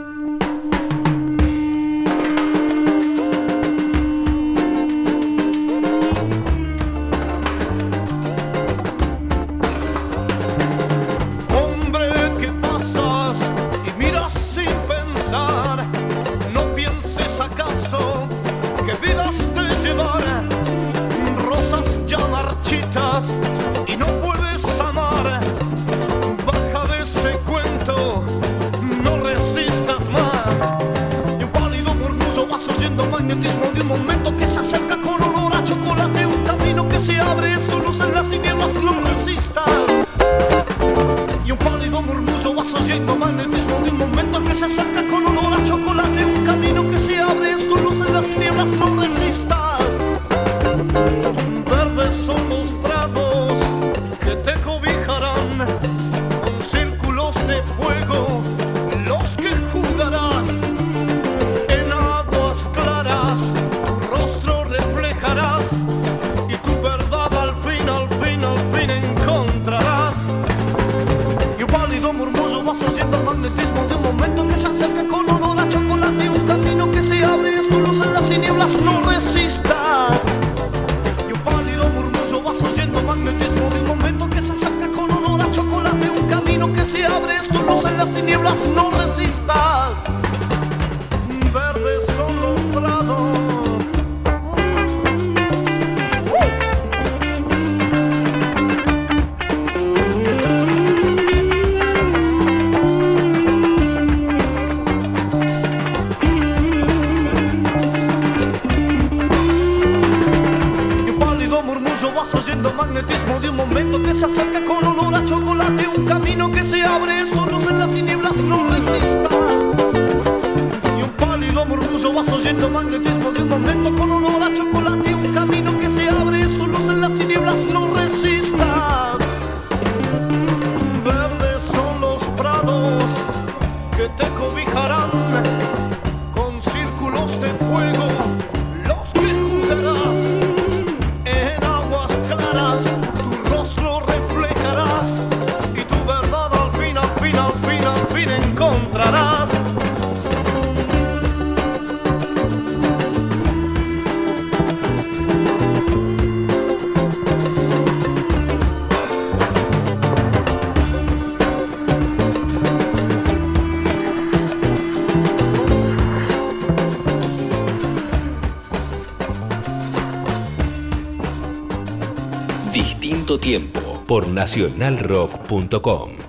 Por nacionalrock.com.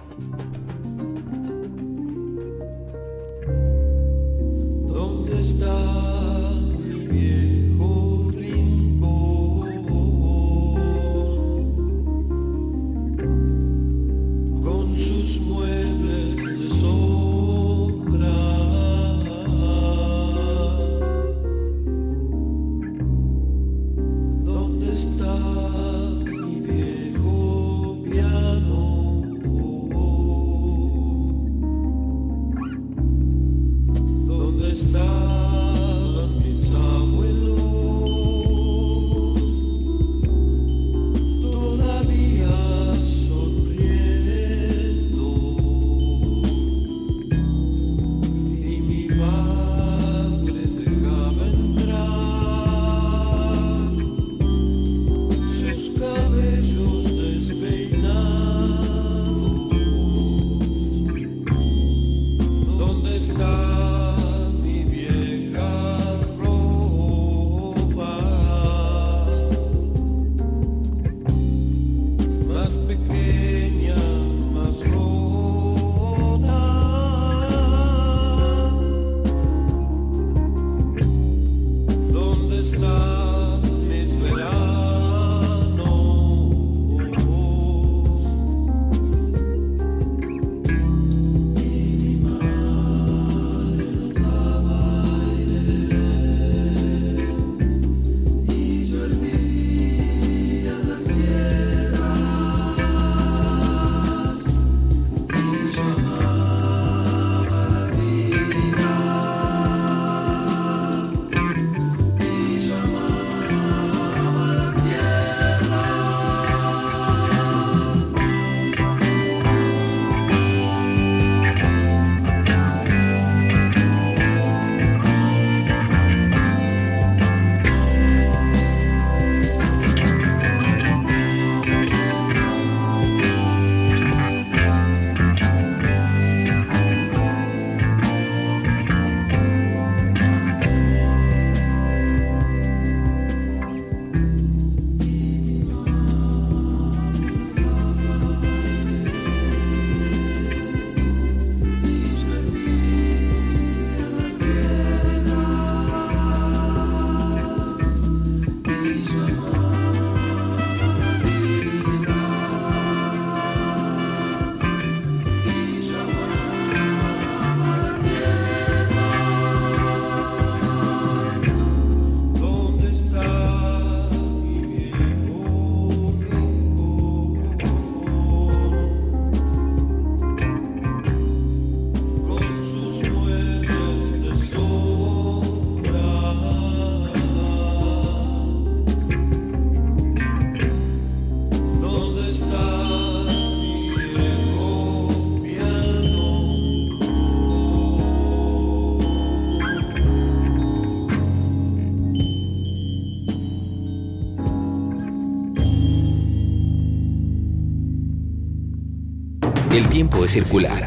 tiempo es circular.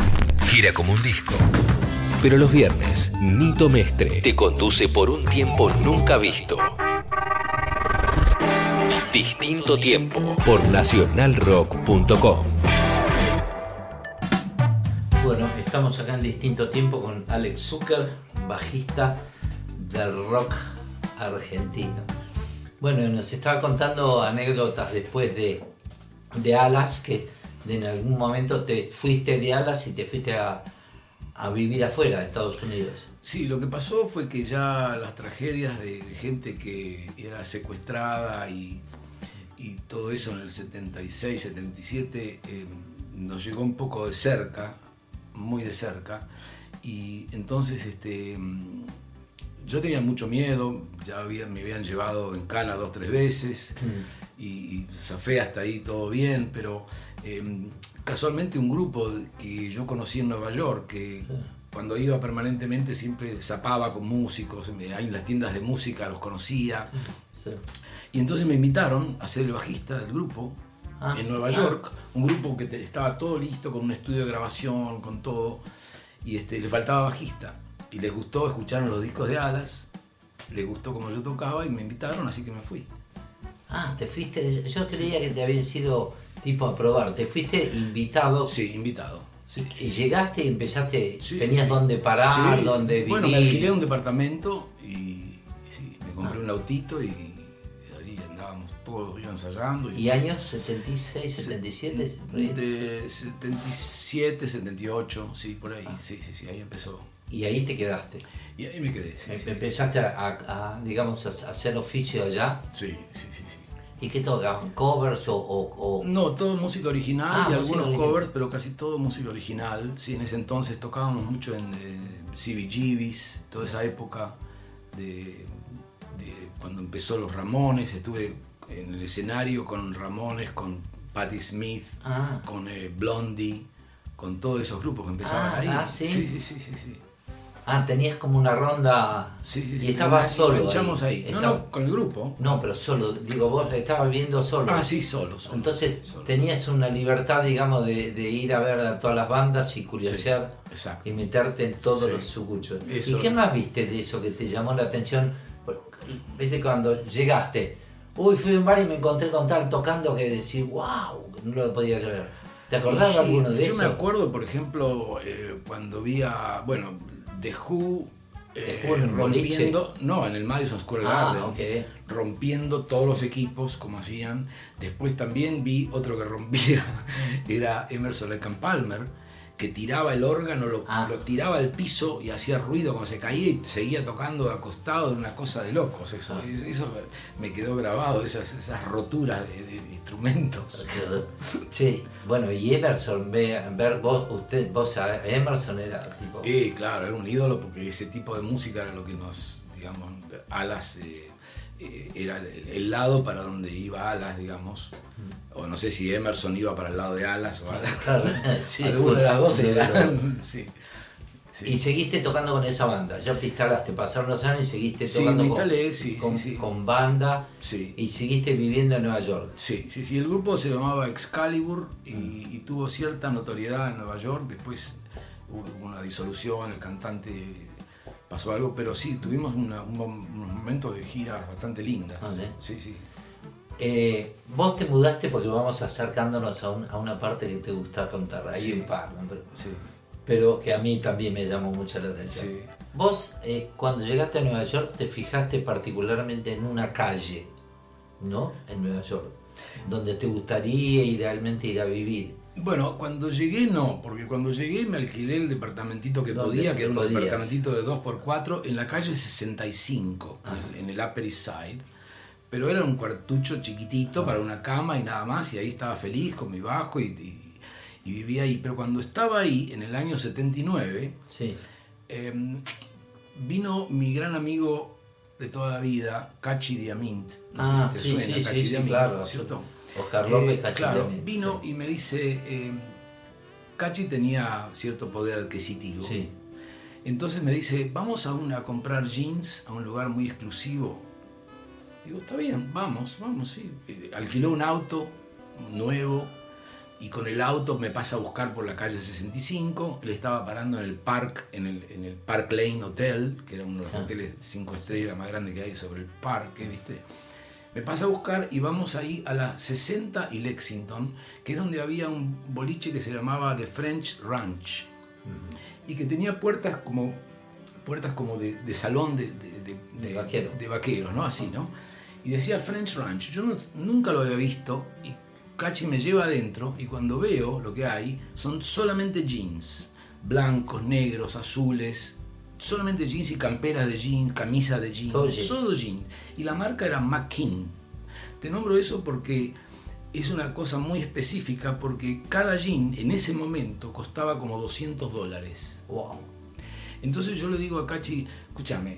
Gira como un disco. Pero los viernes, Nito Mestre te conduce por un tiempo nunca visto. Distinto tiempo por nacionalrock.com. Bueno, estamos acá en distinto tiempo con Alex Zucker, bajista del rock argentino. Bueno, nos estaba contando anécdotas después de, de Alas, que de en algún momento te fuiste de Alas y te fuiste a, a vivir afuera de Estados Unidos. Sí, lo que pasó fue que ya las tragedias de, de gente que era secuestrada y, y todo eso en el 76, 77 eh, nos llegó un poco de cerca, muy de cerca, y entonces este, mm, yo tenía mucho miedo, ya me habían llevado en cana dos, tres veces, y, y zafé hasta ahí todo bien, pero eh, casualmente un grupo que yo conocí en Nueva York, que cuando iba permanentemente siempre zapaba con músicos, ahí en las tiendas de música los conocía, Sí. y entonces me invitaron a ser el bajista del grupo Ah, en Nueva ah. York, un grupo que te- estaba todo listo, con un estudio de grabación, con todo, y este, le faltaba bajista. Y les gustó, escucharon los discos de Alas, les gustó como yo tocaba y me invitaron, así que me fui. Ah, te fuiste, yo creía que te había sido tipo a probar, te fuiste invitado Sí, invitado. Sí, y llegaste y empezaste, Sí, tenías sí. dónde parar, dónde vivir. Bueno, me alquilé un departamento y, y sí, me compré un autito y allí andábamos todos días ensayando. ¿Y años 76, 77? por ahí? De 77, 78, sí, por Ah. ahí. Sí, sí, sí, ahí empezó. Y ahí te quedaste. Y ahí me quedé. Sí, Em- sí. Empezaste a, digamos, a hacer oficio allá. Sí, sí, sí, sí. ¿Y qué tocaban? ¿Covers o...? o- o- No, todo música original Ah, y algunos original. covers, pero casi todo música original. Sí, en ese entonces tocábamos mucho en eh, CBGBs, toda esa época de, de cuando empezó los Ramones. Estuve en el escenario con Ramones, con Patti Smith, Ah. con eh, Blondie, con todos esos grupos que empezaban Ah, ahí. ah, ¿sí? sí, sí, sí, sí, sí. Ah, tenías como una ronda... Sí, sí, y estabas solo Enganchamos ahí. No, no, con el grupo. No, pero solo, digo, vos estabas viendo solo. Ah, sí, solo, solo. Entonces solo. tenías una libertad, digamos, de, de ir a ver a todas las bandas y curiosear y meterte en todos los sucuchos. Eso. ¿Y qué más viste de eso que te llamó la atención? Viste cuando llegaste, uy, fui a un bar y me encontré con tal tocando que decís, wow, no lo podía creer. ¿Te acordás de alguno de yo eso? me acuerdo, por ejemplo, eh, cuando vi a, bueno, The Who, eh, rompiendo, no, en el Madison Square Ah, Garden, rompiendo todos los equipos como hacían. Después también vi otro que rompía, era Emerson Lake Palmer, que tiraba el órgano, lo, Ah. lo tiraba al piso y hacía ruido cuando se caía y seguía tocando acostado, era una cosa de locos eso. Ah. Es- Eso me quedó grabado, esas, esas roturas de, de instrumentos. Sí, bueno, y Emerson, ve- ver vos, usted, vos Emerson era tipo... Sí, claro, era un ídolo porque ese tipo de música era lo que nos, digamos, Alas eh, eh, era el, el lado para donde iba Alas, digamos. O no sé si Emerson iba para el lado de Alas o Alas. Claro, sí, Alguna de las dos eran. Sí. Sí. Y seguiste tocando con esa banda, ya te instalaste, pasaron los años y seguiste tocando me con- instalé, sí, con, sí. con banda y seguiste viviendo en Nueva York. Sí, sí, sí. El grupo se llamaba Excalibur y, y tuvo cierta notoriedad en Nueva York. Después hubo una disolución, el cantante pasó algo, pero sí, tuvimos una- un mom- unos momentos de giras bastante lindas. Ah. Sí, sí. Eh, vos te mudaste porque vamos acercándonos a, un- a una parte que te gusta contar, hay Sí. un par, ¿no? pero, Sí, pero que a mí también me llamó mucho la atención. sí. Vos, eh, cuando llegaste a Nueva York, te fijaste particularmente en una calle, ¿no? En Nueva York, donde te gustaría idealmente ir a vivir. Bueno, cuando llegué no, porque cuando llegué me alquilé el departamentito que ¿Dónde podía, que era un podías? departamentito de 2x4 en la calle 65, Ah. en, el, en el Upper East Side. Pero era un cuartucho chiquitito Ah. para una cama y nada más, y ahí estaba feliz con mi bajo y, y- y vivía ahí. Pero cuando estaba ahí, en el año 79, Sí. eh, vino mi gran amigo de toda la vida, Cachi Diamint. No Ah, sé si sí, te sí, suena, sí, Cachi Diamint, claro. ¿no es cierto? Oscar López, Eh, Cachi claro, Diamint, vino y me dice, eh, Cachi tenía cierto poder adquisitivo. Sí. Entonces me dice, vamos a, una, a comprar jeans a un lugar muy exclusivo. Digo, está bien, vamos, vamos, sí. Eh, Alquiló un auto nuevo y con el auto me pasa a buscar por la calle 65. Él estaba parando en el Park, en el, en el Park Lane Hotel, que era uno de los Ah. hoteles cinco estrellas más grandes que hay sobre el parque, ¿viste? Me pasa a buscar y vamos ahí a la 60 y Lexington, que es donde había un boliche que se llamaba The French Ranch y que tenía puertas como puertas como de, de salón de, de, de- De vaquero. de vaqueros, ¿no? Así, ¿no? Y decía French Ranch. Yo no- nunca lo había visto y Cachi me lleva adentro y cuando veo lo que hay son solamente jeans, blancos, negros, azules, solamente jeans y camperas de jeans, camisa de jeans, Todo jean. todo jean. Y la marca era McKean. Te nombro eso porque es una cosa muy específica porque cada jean en ese momento costaba como 200 dólares. Wow. Entonces yo le digo a Cachi, escúchame,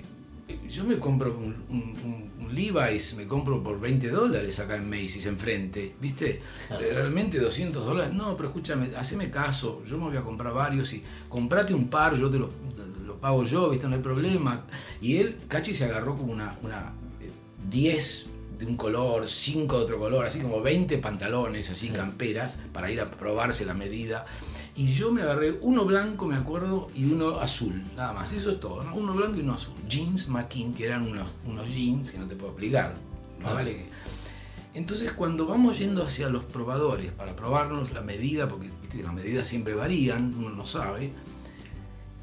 yo me compro un, un- Levi's, me compro por 20 dólares acá en Macy's enfrente, ¿viste? Realmente 200 dólares, no, pero escúchame, haceme caso, yo me voy a comprar varios y comprate un par, yo te lo, te lo pago yo, ¿viste? No hay problema. Y él, Cachi se agarró como una, una eh, 10 de un color, 5 de otro color, así como 20 pantalones, así camperas, para ir a probarse la medida. Y yo me agarré uno blanco, me acuerdo, y uno azul, nada más. Eso es todo, ¿no? Uno blanco y uno azul. Jeans McKean, que eran unos, unos jeans que no te puedo explicar. ¿no? Ah. Vale que- Entonces, cuando vamos yendo hacia los probadores para probarnos la medida, porque ¿viste? las medidas siempre varían, uno no sabe,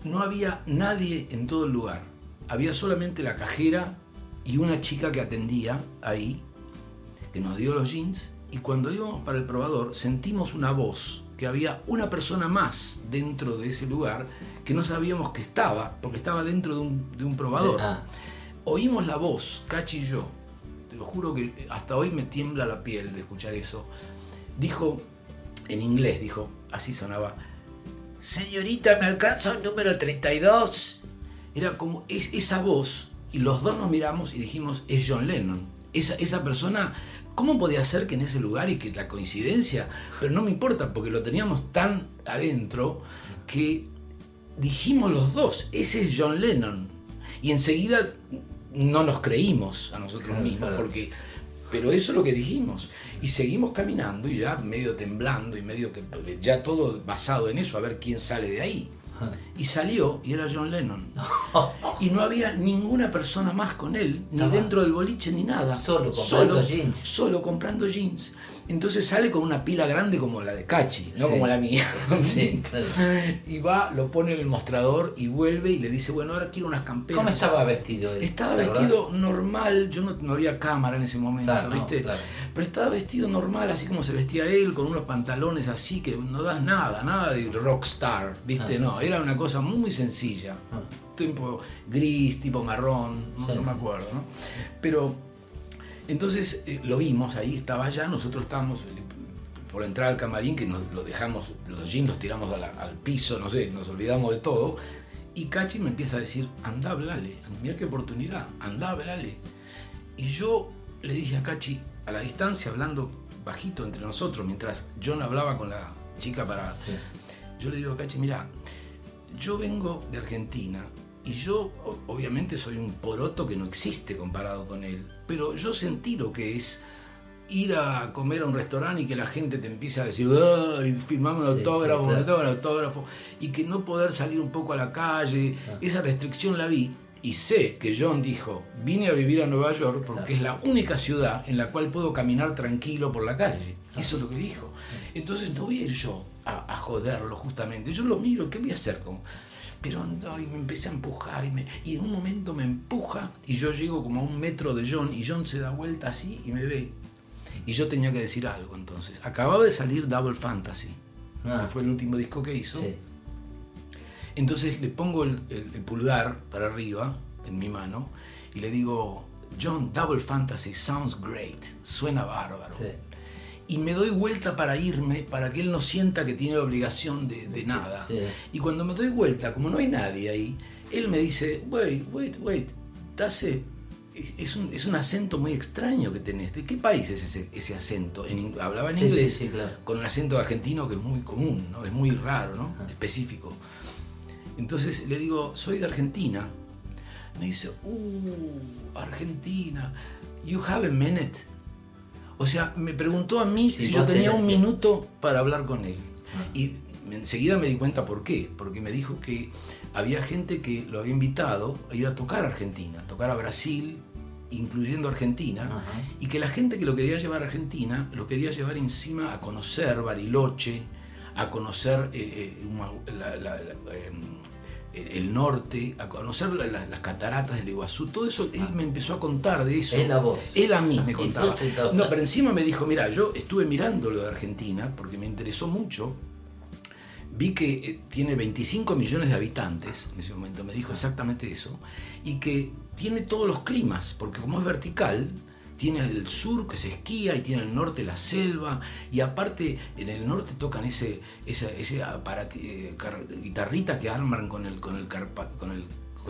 no había nadie en todo el lugar. Había solamente la cajera y una chica que atendía ahí, que nos dio los jeans, y cuando íbamos para el probador sentimos una voz, que había una persona más dentro de ese lugar que no sabíamos que estaba, porque estaba dentro de un, de un probador. Ah, Oímos la voz, Cachi y yo, te lo juro que hasta hoy me tiembla la piel de escuchar eso. Dijo, en inglés, dijo, así sonaba, Señorita, ¿me alcanza el número 32? Era como es, esa voz, y los dos nos miramos y dijimos, es John Lennon. Esa, esa persona, ¿cómo podía ser que en ese lugar y que la coincidencia? Pero no me importa, porque lo teníamos tan adentro que dijimos los dos, ese es John Lennon. Y enseguida no nos creímos a nosotros mismos, porque, pero eso es lo que dijimos. Y seguimos caminando y ya medio temblando y medio que ya todo basado en eso, a ver quién sale de ahí. Y salió y era John Lennon. Y no había ninguna persona más con él, ni dentro del boliche ni nada. solo comprando solo, jeans. Solo comprando jeans. Entonces sale con una pila grande como la de Cachi, no Sí. como la mía. Sí, claro. Y va, lo pone en el mostrador y vuelve y le dice, bueno, ahora quiero unas camperas. ¿Cómo estaba vestido él? Estaba vestido normal, yo no, no había cámara en ese momento, Claro, no, ¿viste? claro. Pero estaba vestido normal, así como se vestía él, con unos pantalones así que no das nada, nada de rockstar, ¿viste? Ah, no, sí. era una cosa muy sencilla. Ah. Tipo gris, tipo marrón, no, me acuerdo, ¿no? Pero entonces eh, lo vimos, ahí estaba ya, nosotros estábamos eh, por entrar al camarín, que nos lo dejamos, los jeans los tiramos a la- al piso, no sé, nos olvidamos de todo. Y Cachi me empieza a decir, anda, hablale, mira qué oportunidad, anda, hablale. Y yo le dije a Cachi, a la distancia, hablando bajito entre nosotros, mientras John hablaba con la chica para... Sí. Yo le digo a Cachi, mira, yo vengo de Argentina y yo obviamente soy un poroto que no existe comparado con él, pero yo sentí lo que es ir a comer a un restaurante y que la gente te empiece a decir, ¡ay! Firmame un Sí, sí, autógrafo, claro. autógrafo, autógrafo, y que no poder salir un poco a la calle, esa restricción la vi. Y sé que John dijo, vine a vivir a Nueva York porque es la única ciudad en la cual puedo caminar tranquilo por la calle. Eso es lo que dijo. Entonces no voy a ir yo a, a joderlo justamente. Yo lo miro, ¿qué voy a hacer? Como, pero ando, y me empecé a empujar y, me- y en un momento me empuja y yo llego como a un metro de John y John se da vuelta así y me ve. Y yo tenía que decir algo entonces. Acababa de salir Double Fantasy, Ah. que fue el último disco que hizo. Sí. Entonces le pongo el, el- el pulgar para arriba en mi mano y le digo, John, Double Fantasy sounds great, suena bárbaro. Sí. Y me doy vuelta para irme, para que él no sienta que tiene obligación de, de nada. Sí. Y cuando me doy vuelta, como no hay nadie ahí, él me dice, wait, wait, wait, that's a- es un, es un acento muy extraño que tenés. ¿De qué país es ese, ese acento? En in- hablaba en Sí, sí, inglés, sí, claro. con un acento argentino que es muy común, ¿no? es muy raro, ¿no? específico. Entonces le digo, soy de Argentina. Me dice, uh, Argentina, you have a minute. O sea, me preguntó a mí Sí, si yo tenía un minuto para hablar con él. Ah. Y enseguida me di cuenta por qué. Porque me dijo que había gente que lo había invitado a ir a tocar a Argentina, a tocar a Brasil, incluyendo Argentina, Ajá. y que la gente que lo quería llevar a Argentina lo quería llevar encima a conocer Bariloche, a conocer eh, eh, uma- la- la- la- em, el norte, a conocer la- la- las cataratas del Iguazú, todo eso, él me empezó a contar de eso. Él a vos. Él a mí me contaba. No, pero encima me dijo, mira, yo estuve mirando lo de Argentina porque me interesó mucho. Vi que eh, tiene 25 millones de habitantes, en ese momento me dijo exactamente eso, y que tiene todos los climas, porque como es vertical, tiene el sur que se esquía y tiene el norte la selva, y aparte en el norte tocan ese, esa, ese aparati- eh, guitarrita que arman con el, con el, carpa- con el,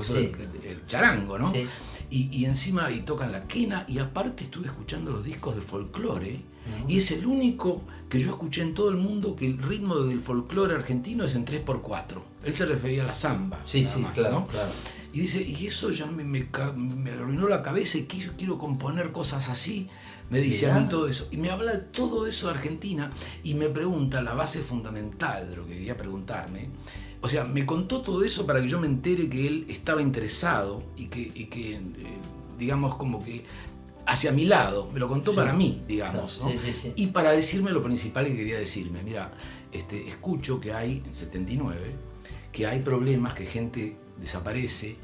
Sí. el charango, ¿no? Sí. Y, y encima y tocan la quena y aparte estuve escuchando los discos de folclore y es el único que yo escuché en todo el mundo que el ritmo del folclore argentino es en 3x4. Él se refería a la samba. Sí, nada sí, más, claro, ¿no? claro. Y dice, y eso ya me, me, arruinó la cabeza y quiero, quiero componer cosas así. Me dice a mí todo eso. Y me habla de todo eso de Argentina y me pregunta la base fundamental de lo que quería preguntarme. O sea, me contó todo eso para que yo me entere que él estaba interesado y que, y que, eh, digamos, como que hacia mi lado. Me lo contó Sí. para mí, digamos. ¿no? sí, sí, sí. Y para decirme lo principal que quería decirme. Mira, este, escucho que hay, en 79, que hay problemas, que gente desaparece.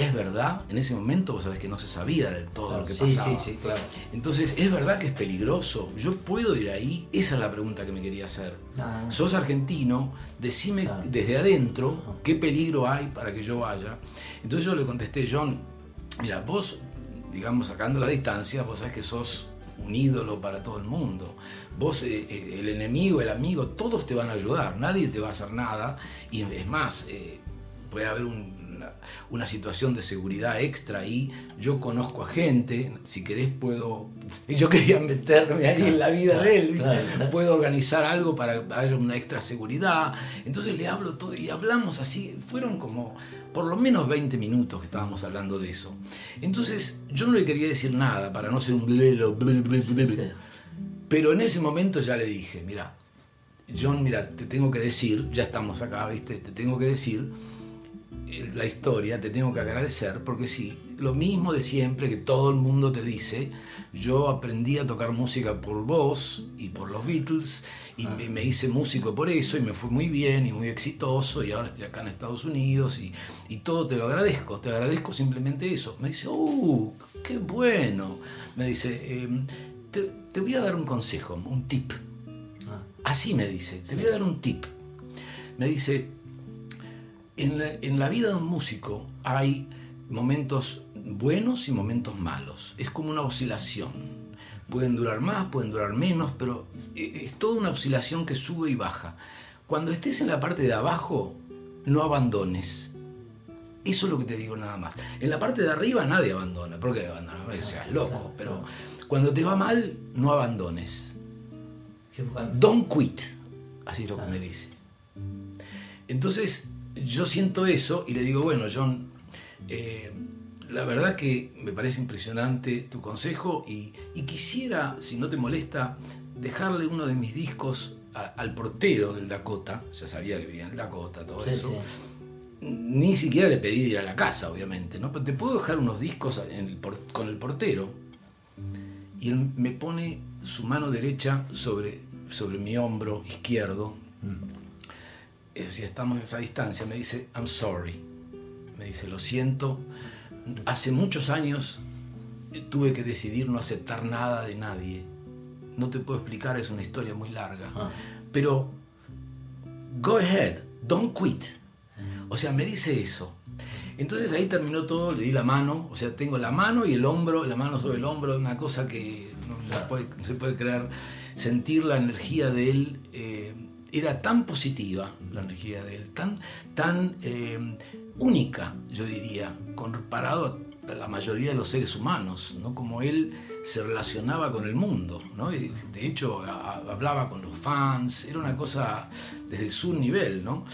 Es verdad, en ese momento vos sabés que no se sabía del todo lo que sí, pasaba. sí, sí, claro. Entonces, ¿es verdad que es peligroso? ¿Yo puedo ir ahí? Esa es la pregunta que me quería hacer. Ah. Sos argentino, decime Claro. desde adentro qué peligro hay para que yo vaya. Entonces yo le contesté, John, mira, vos, digamos, sacando la distancia, vos sabés que sos un ídolo para todo el mundo. Vos, eh, eh, el enemigo, el amigo, todos te van a ayudar, nadie te va a hacer nada. Y es más, eh, puede haber un- una, una situación de seguridad extra ahí. Yo conozco a gente, si querés puedo... Yo quería meterme ahí en la vida de él, puedo organizar algo para que haya una extra seguridad. Entonces le hablo todo y hablamos así, fueron como por lo menos 20 minutos que estábamos hablando de eso. Entonces yo no le quería decir nada para no ser un blelo, ble, ble, ble, ble. Sí. pero en ese momento ya le dije, mira, John, mira, te tengo que decir, ya estamos acá, ¿viste? Te tengo que decir la historia, te tengo que agradecer, porque sí, lo mismo de siempre que todo el mundo te dice, yo aprendí a tocar música por vos y por los Beatles, y me, me hice músico por eso, y me fue muy bien y muy exitoso, y ahora estoy acá en Estados Unidos, y, y todo te lo agradezco, te agradezco simplemente eso. Me dice, ¡uh! ¡Qué bueno! Me dice, em, te, te voy a dar un consejo, un tip. Ah. Así me dice, te voy a dar un tip. Me dice, en la, en la vida de un músico hay momentos buenos y momentos malos. Es como una oscilación. Pueden durar más, pueden durar menos, pero eh, es toda una oscilación que sube y baja. Cuando estés en la parte de abajo, no abandones. Eso es lo que te digo nada más. En la parte de arriba nadie abandona. ¿Por qué abandonar? No seas loco. Pero cuando te va mal, no abandones. Don't quit. Así es lo que me dice. Entonces, yo siento eso y le digo, bueno, John, eh, la verdad que me parece impresionante tu consejo y, y quisiera, si no te molesta, dejarle uno de mis discos a- al portero del Dakota. Ya sabía que vivía en el Dakota, todo Sí, eso. sí. Ni siquiera le pedí de ir a la casa, obviamente, ¿no? Pero te puedo dejar unos discos en el por- con el portero. Y él me pone su mano derecha sobre, sobre mi hombro izquierdo. Eh, Si estamos a esa distancia, me dice, I'm sorry. Me dice, lo siento. Hace muchos años eh, tuve que decidir no aceptar nada de nadie. No te puedo explicar, es una historia muy larga. Ah. Pero, go ahead, don't quit. O sea, me dice eso. Entonces ahí terminó todo, le di la mano, o sea, tengo la mano y el hombro, la mano sobre el hombro, una cosa que no se puede, no se puede creer. Sentir la energía de él eh, era tan positiva, la energía de él, tan, tan eh, única, yo diría, comparado a la mayoría de los seres humanos, ¿no? Como él se relacionaba con el mundo, ¿no? De hecho, a- hablaba con los fans, era una cosa desde su nivel, ¿no?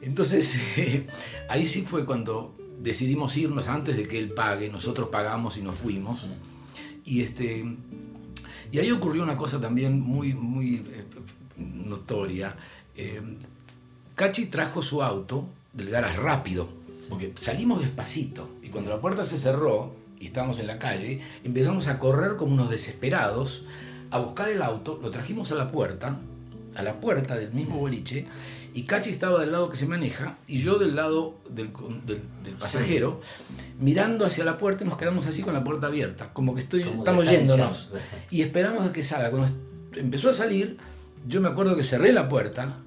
Entonces, ahí sí fue cuando decidimos irnos antes de que él pague, nosotros pagamos y nos fuimos. Y, este, Y ahí ocurrió una cosa también muy, muy eh, notoria. Eh, Cachi trajo su auto del garage rápido, porque salimos despacito. Y cuando la puerta se cerró y estábamos en la calle, empezamos a correr como unos desesperados a buscar el auto, lo trajimos a la puerta, a la puerta del mismo boliche, y Cachi estaba del lado que se maneja y yo del lado del, del- del pasajero, mirando hacia la puerta y nos quedamos así con la puerta abierta, como que estoy, Como estamos yéndonos. Y esperamos a que salga. Cuando empezó a salir, yo me acuerdo que cerré la puerta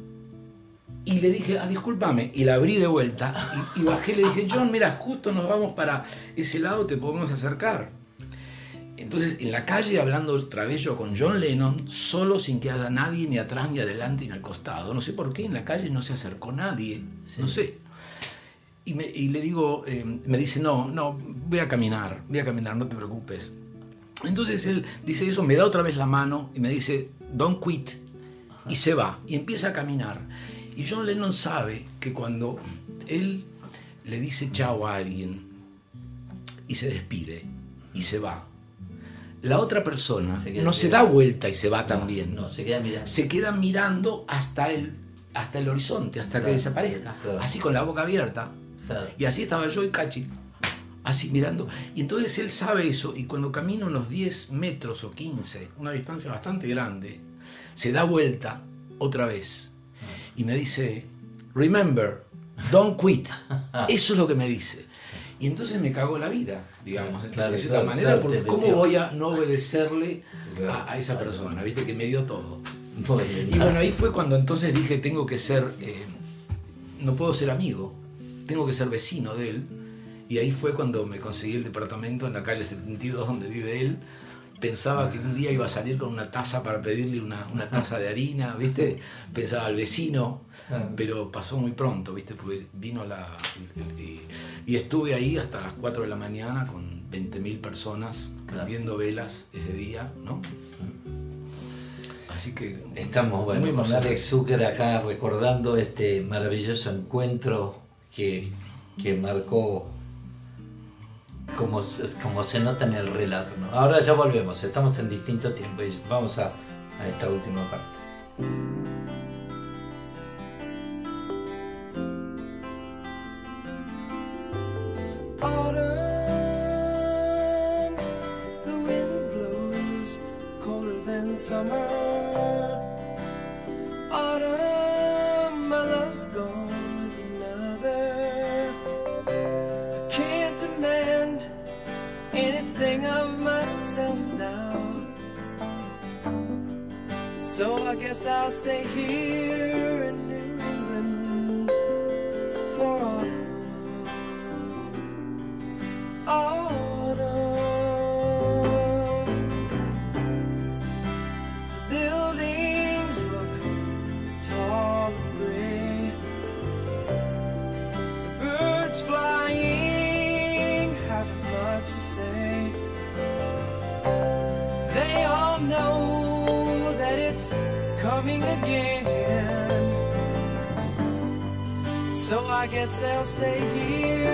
y le dije, ah, discúlpame, y la abrí de vuelta y, y bajé le dije, John, mira, justo nos vamos para ese lado, te podemos acercar. Entonces, en la calle, hablando otra vez yo con John Lennon, solo sin que haya nadie ni atrás, ni adelante, ni al costado. No sé por qué en la calle no se acercó nadie. No sé. Y, me- y le digo, eh, me dice, no, no, voy a caminar, voy a caminar, no te preocupes. Entonces él dice eso, me da otra vez la mano y me dice, don't quit. Y se va, y empieza a caminar. Y John Lennon sabe que cuando él le dice chao a alguien y se despide y se va, la otra persona Se no se da vuelta y se va también. No, se queda mirando. Se queda mirando hasta el, hasta el horizonte, hasta que desaparezca. claro. Así con la boca abierta. Claro. Y así estaba yo y Cachi, así mirando. Y entonces él sabe eso, y cuando camina unos 10 metros o 15, una distancia bastante grande, se da vuelta otra vez y me dice, remember, don't quit. Eso es lo que me dice. Y entonces me cagó la vida, digamos, Claro, de cierta claro, manera, claro, porque ¿cómo voy a no obedecerle a, a esa persona? ¿Viste? Que me dio todo. Muy bien. Y bueno, ahí fue cuando entonces dije, tengo que ser, eh, no puedo ser amigo, tengo que ser vecino de él. Y ahí fue cuando me conseguí el departamento en la calle 72 donde vive él. Pensaba que un día iba a salir con una taza para pedirle una, una taza de harina, ¿viste? Pensaba al vecino, pero pasó muy pronto, ¿viste? Porque vino la... Y, y estuve ahí hasta las 4 de la mañana con 20.000 personas viendo velas ese día, ¿no? Así que... Estamos bueno, muy con. Alex Zucker acá recordando este maravilloso encuentro que, que marcó como, como se nota en el relato. ¿no? Ahora ya volvemos, estamos en distinto tiempo y vamos a, a esta última parte. Summer. Autumn, anything of myself now. So I guess I'll stay here I guess they'll stay here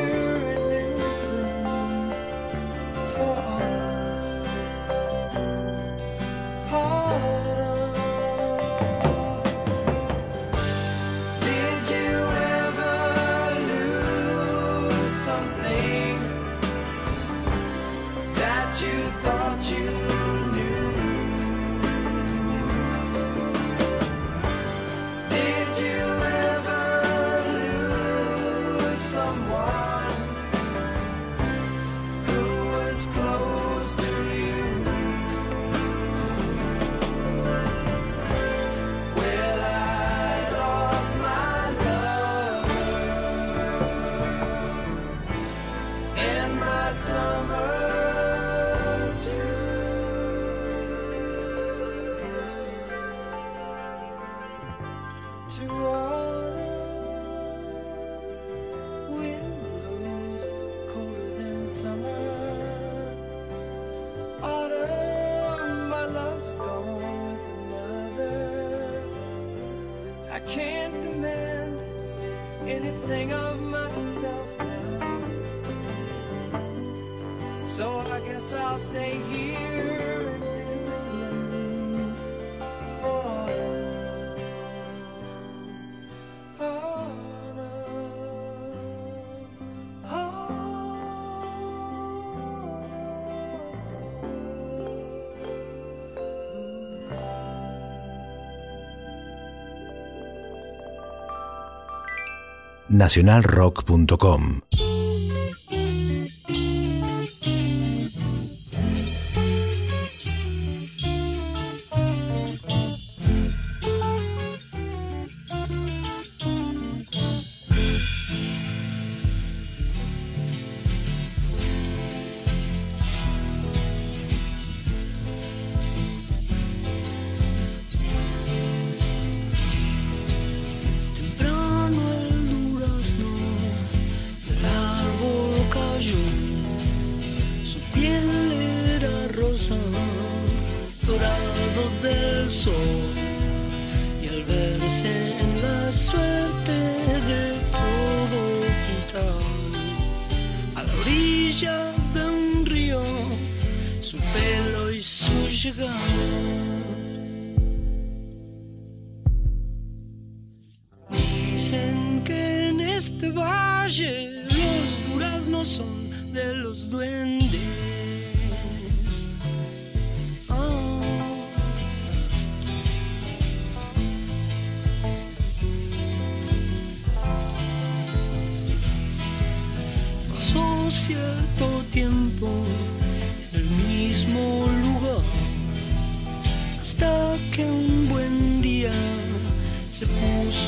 nacionalrock.com.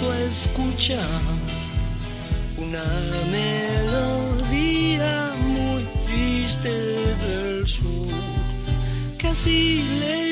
tiempo escucha una melodía muy triste del sur, casi le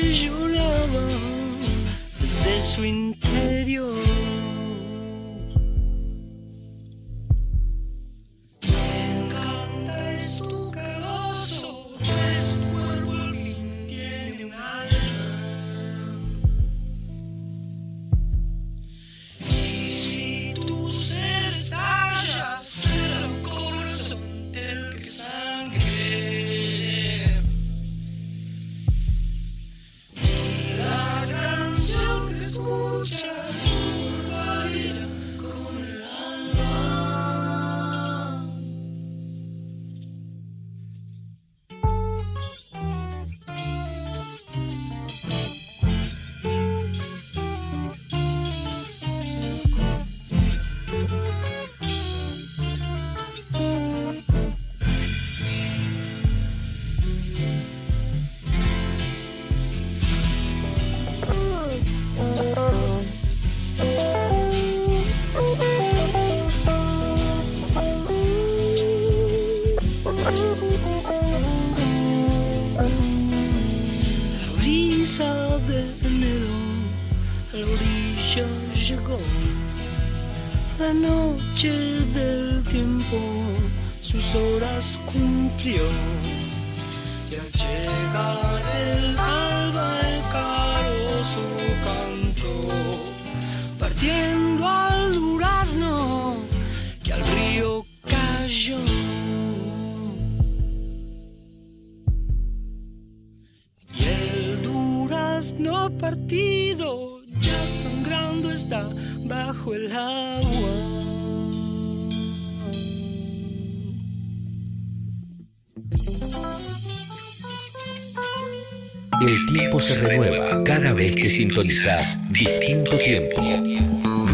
Sintonizás Distinto Tiempo.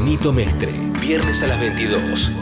Nito Mestre, viernes a las 22.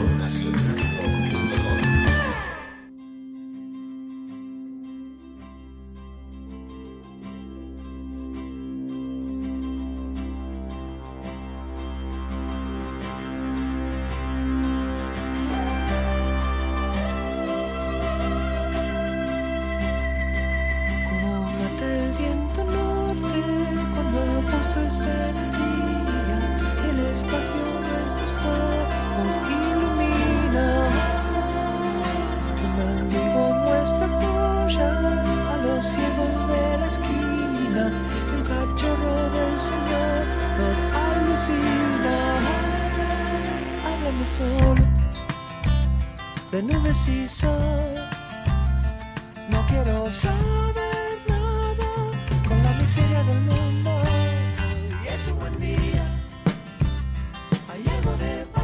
del mundo es un buen día. Hay algo de paz.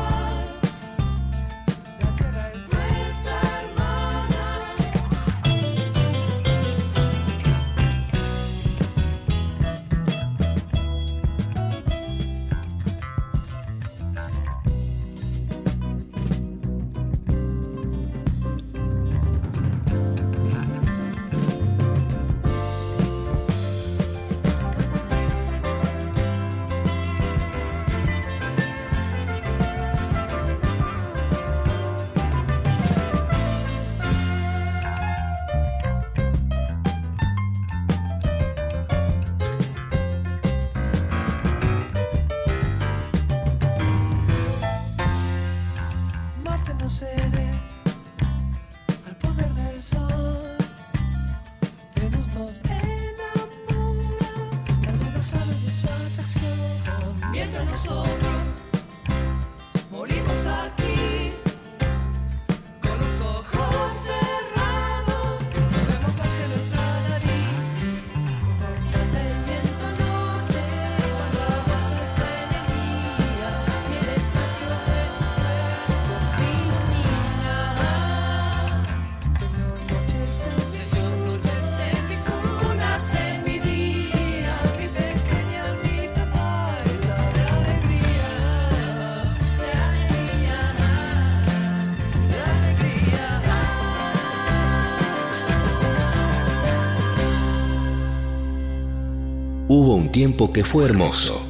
tiempo que fue hermoso.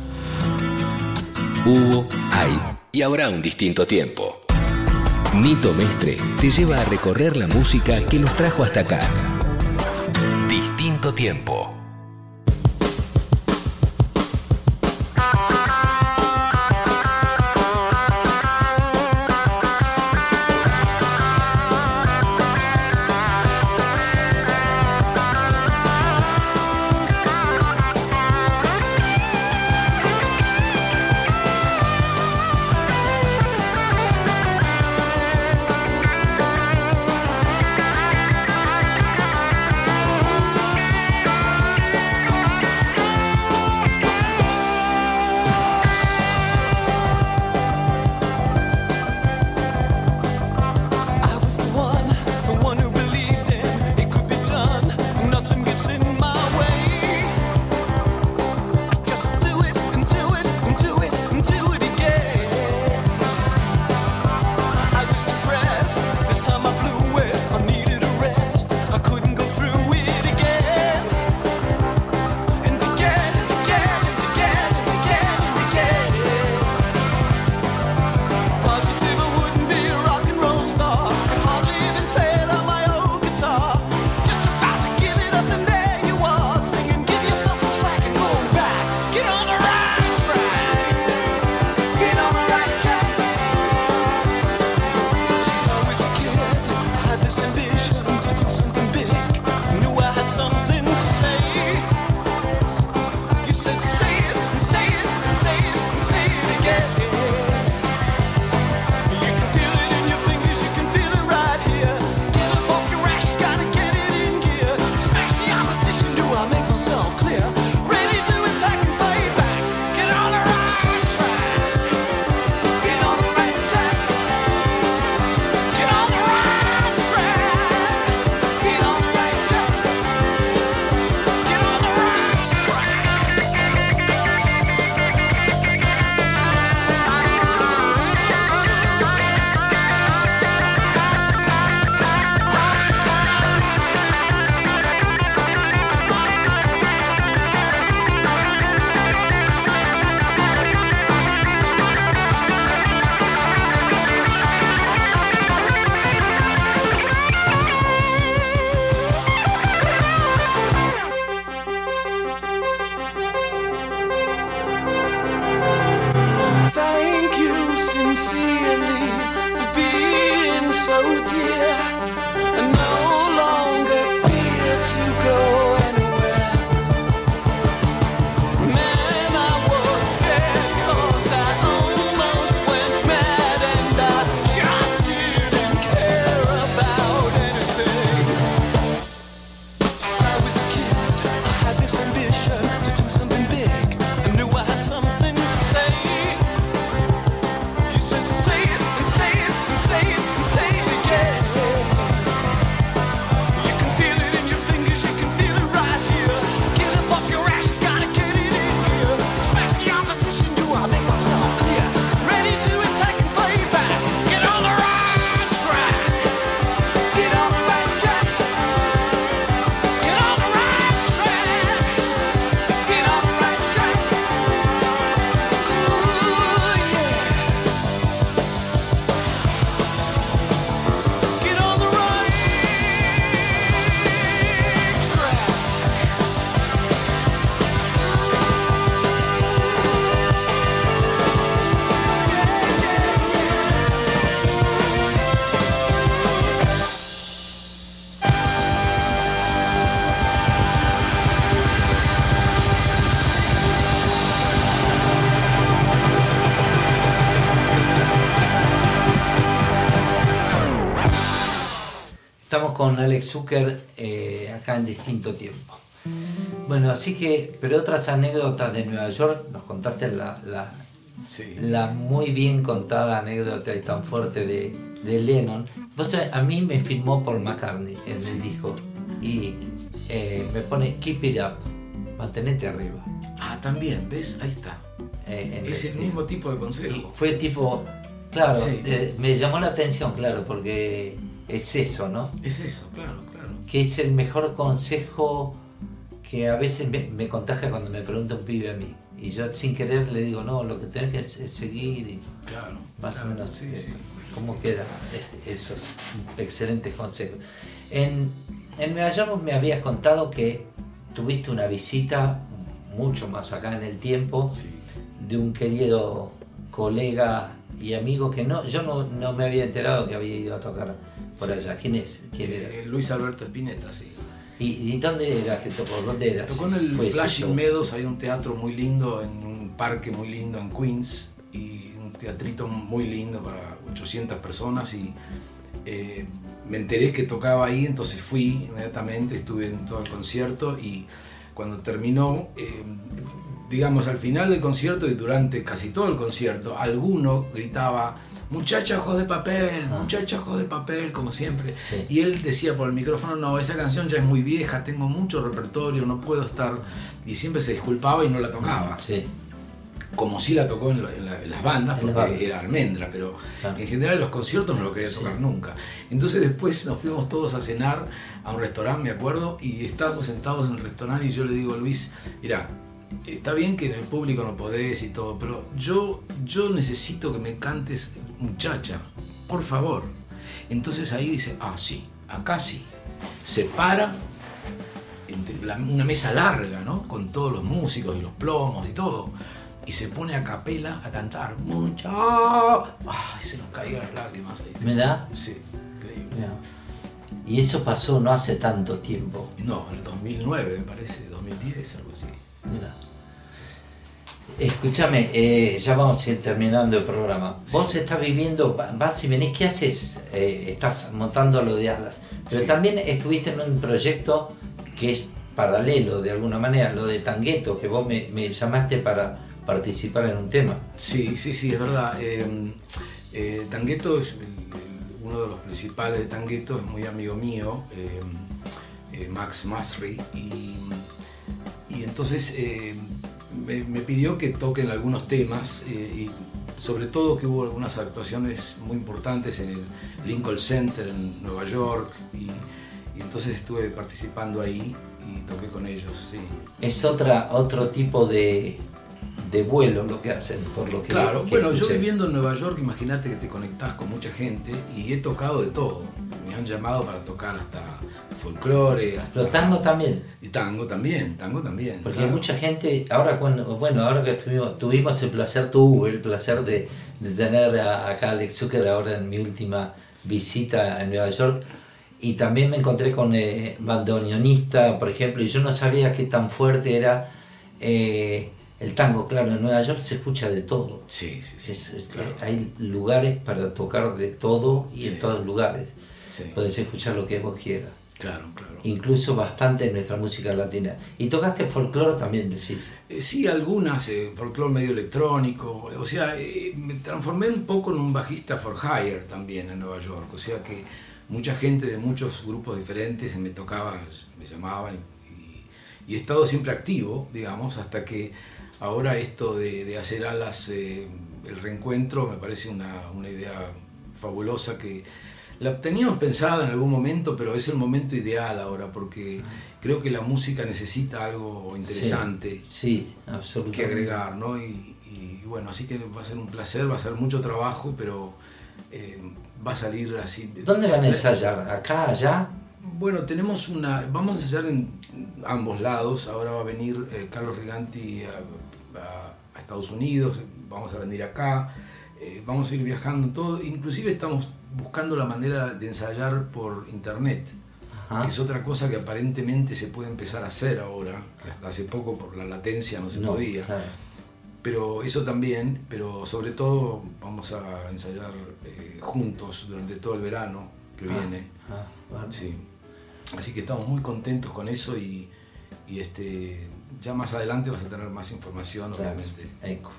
Hubo, hay y habrá un distinto tiempo. Nito Mestre te lleva a recorrer la música que nos trajo hasta acá. Distinto tiempo. Alex Zucker eh, acá en distinto tiempo. Bueno, así que, pero otras anécdotas de Nueva York, nos contaste la, la, muy bien contada anécdota y tan fuerte de, Lennon. Vos a mí me filmó Paul McCartney en sí. disco y eh, me pone Keep It Up, mantenete arriba. Ah, también, ¿ves? Ahí está. Eh, es el, este. mismo tipo de consejo. Fue tipo, claro, me llamó la atención, claro, porque es eso, ¿no? Es eso que es el mejor consejo que a veces me, contagia cuando me pregunta un pibe a mí. Y yo sin querer le digo, no, lo que tenés que es, es seguir y claro, más o menos sí, eso. Sí. cómo quedan esos excelentes consejos. En, en me habías contado que tuviste una visita mucho más acá en el tiempo de un querido colega y amigo que no, yo no, no me había enterado que había ido a tocar por Sí. allá. ¿Quién es? ¿Quién era? Eh, Luis Alberto Spinetta, sí. ¿Y, y dónde era que tocó? ¿Dónde era? Tocó en el Flashing? Meadows, hay un teatro muy lindo, en un parque muy lindo en Queens, y un teatrito muy lindo para 800 personas. Y eh, me enteré que tocaba ahí, entonces fui inmediatamente, estuve en todo el concierto y cuando terminó, eh, digamos al final del concierto y durante casi todo el concierto, alguno gritaba. Muchacha ojos de papel, muchacha ojos de papel, como siempre. Ah. Sí. Y él decía por el micrófono, no, esa canción ya es muy vieja, tengo mucho repertorio, no puedo estar... Y siempre se disculpaba y no la tocaba. Sí, Como si la tocó en, la- en las bandas, porque era almendra, pero Claro. en general en los conciertos no lo quería tocar nunca. Entonces después nos fuimos todos a cenar a un restaurante, me acuerdo, y estábamos sentados en el restaurante y yo le digo a Luis, mira, está bien que en el público no podés y todo, pero yo, yo necesito que me cantes muchacha, por favor. Entonces ahí dice, ah, sí, acá sí. Se para, una mesa larga, ¿no? Con todos los músicos y los plomos y todo. Y se pone a capela a cantar, mucha. Ay, se nos caían las lágrimas ahí. ¿Verdad? Sí, increíble. Y eso pasó no hace tanto tiempo. No, en el 2009 me parece, 2010, algo así. Mira. Escúchame, eh, ya vamos a ir terminando el programa. Vos estás viviendo, va- vas y venís, ¿qué haces? Eh, estás montando lo de alas. Pero Sí. también estuviste en un proyecto que es paralelo de alguna manera, lo de Tangueto, que vos me, me llamaste para participar en un tema. Sí, sí, sí, es verdad. Eh, eh, Tangueto es uno de los principales de Tangueto, es muy amigo mío, eh, eh, Max Masri, y, y entonces eh, me, pidió que toquen algunos temas, eh, y sobre todo que hubo algunas actuaciones muy importantes en el Lincoln Center en Nueva York, y, entonces estuve participando ahí y toqué con ellos. Es otra, otro tipo de, de vuelo lo que hacen, por lo que Claro, que bueno, yo viviendo en Nueva York, imagínate que te conectás con mucha gente y he tocado de todo. Me han llamado para tocar hasta folclore, hasta... Pero tango también. Y tango también, tango también. Porque claro. mucha gente, ahora cuando, bueno, ahora que tuvimos, tuvimos el placer, tuve el placer de, de tener a, acá a Alex Zucker ahora en mi última visita a Nueva York. Y también me encontré con eh, bandoneonista, por ejemplo, y yo no sabía qué tan fuerte era eh, el tango. Claro, en Nueva York se escucha de todo. Sí, sí, sí. Es- es- claro. Hay lugares para tocar de todo y Sí. en todos lugares. Sí, Podés escuchar lo que vos quieras. claro, claro. Incluso bastante en nuestra música latina. Y tocaste folclore también, decís. Eh, sí, algunas, eh, folclore medio electrónico. O sea, eh, me transformé un poco en un bajista for hire también en Nueva York. O sea que mucha gente de muchos grupos diferentes me tocaba, me llamaban y, y he estado siempre activo, digamos, hasta que ahora esto de, de hacer alas, eh, el reencuentro, me parece una, una idea fabulosa que la teníamos pensada en algún momento, pero es el momento ideal ahora porque creo que la música necesita algo interesante Sí, absolutamente. que agregar, ¿no? Y, y bueno, así que va a ser un placer, va a ser mucho trabajo, pero eh, va a salir así. ¿Dónde van a ensayar? ¿Acá, allá? Bueno, tenemos una. Vamos a ensayar en ambos lados. Ahora va a venir eh, Carlos Riganti a, a- a Estados Unidos, vamos a venir acá, eh, vamos a ir viajando todo. Inclusive estamos buscando la manera de ensayar por internet, Ajá. que es otra cosa que aparentemente se puede empezar a hacer ahora, que hasta hace poco por la latencia no se No, podía. claro. Pero eso también, pero sobre todo vamos a ensayar eh, juntos durante todo el verano que Ah, viene. ah, bueno. Sí. Así que estamos muy contentos con eso y, y, este ya más adelante vas a tener más información, obviamente. eco.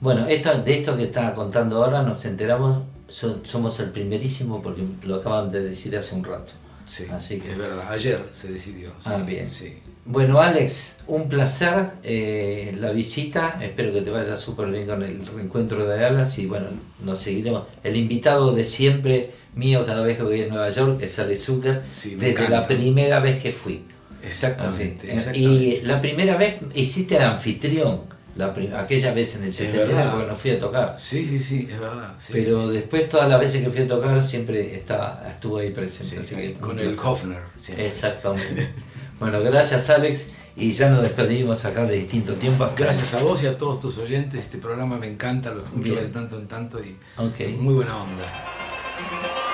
Bueno, esto, de esto que estaba contando ahora nos enteramos, so- somos el primerísimo porque lo acaban de decir hace un rato. Sí, Así que- es verdad. Ayer se decidió. sí, Ah, bien. Sí. Bueno, Alex, un placer eh, la visita. Espero que te vaya súper bien con el reencuentro de Alas y bueno, nos seguiremos. El invitado de siempre mío cada vez que voy a Nueva York es Alex Zucker, Sí, desde encanta. la primera vez que fui. Exactamente, Así. exactamente. Y la primera vez hiciste anfitrión, la aquella vez en el 79 verdad. porque no fui a tocar. Sí, sí, sí, es verdad. sí, Pero sí, sí. después todas las veces que fui a tocar siempre está, estuvo ahí presente. Sí, así que con el. Hofner. Exactamente. bueno, gracias Alex y ya nos despedimos acá de distinto tiempo. Gracias a vos y a todos tus oyentes. Este programa me encanta, lo escucho Bien. de tanto en tanto y muy buena onda.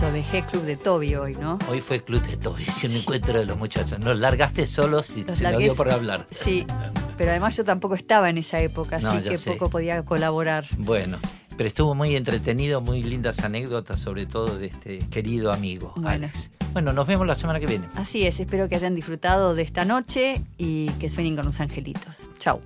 lo dejé Club de Toby hoy, ¿no? Hoy fue Club de Toby, es un encuentro de los muchachos. Nos largaste solos y se largué... lo dio por hablar. Sí, pero además yo tampoco estaba en esa época, así que poco podía colaborar. Bueno. Pero estuvo muy entretenido, muy lindas anécdotas, sobre todo de este querido amigo. Alex. Bueno, nos vemos la semana que viene. Así es, espero que hayan disfrutado de esta noche y que sueñen con los angelitos. Chao.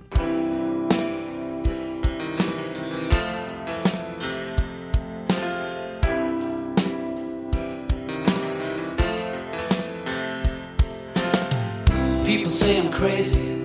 say I'm crazy.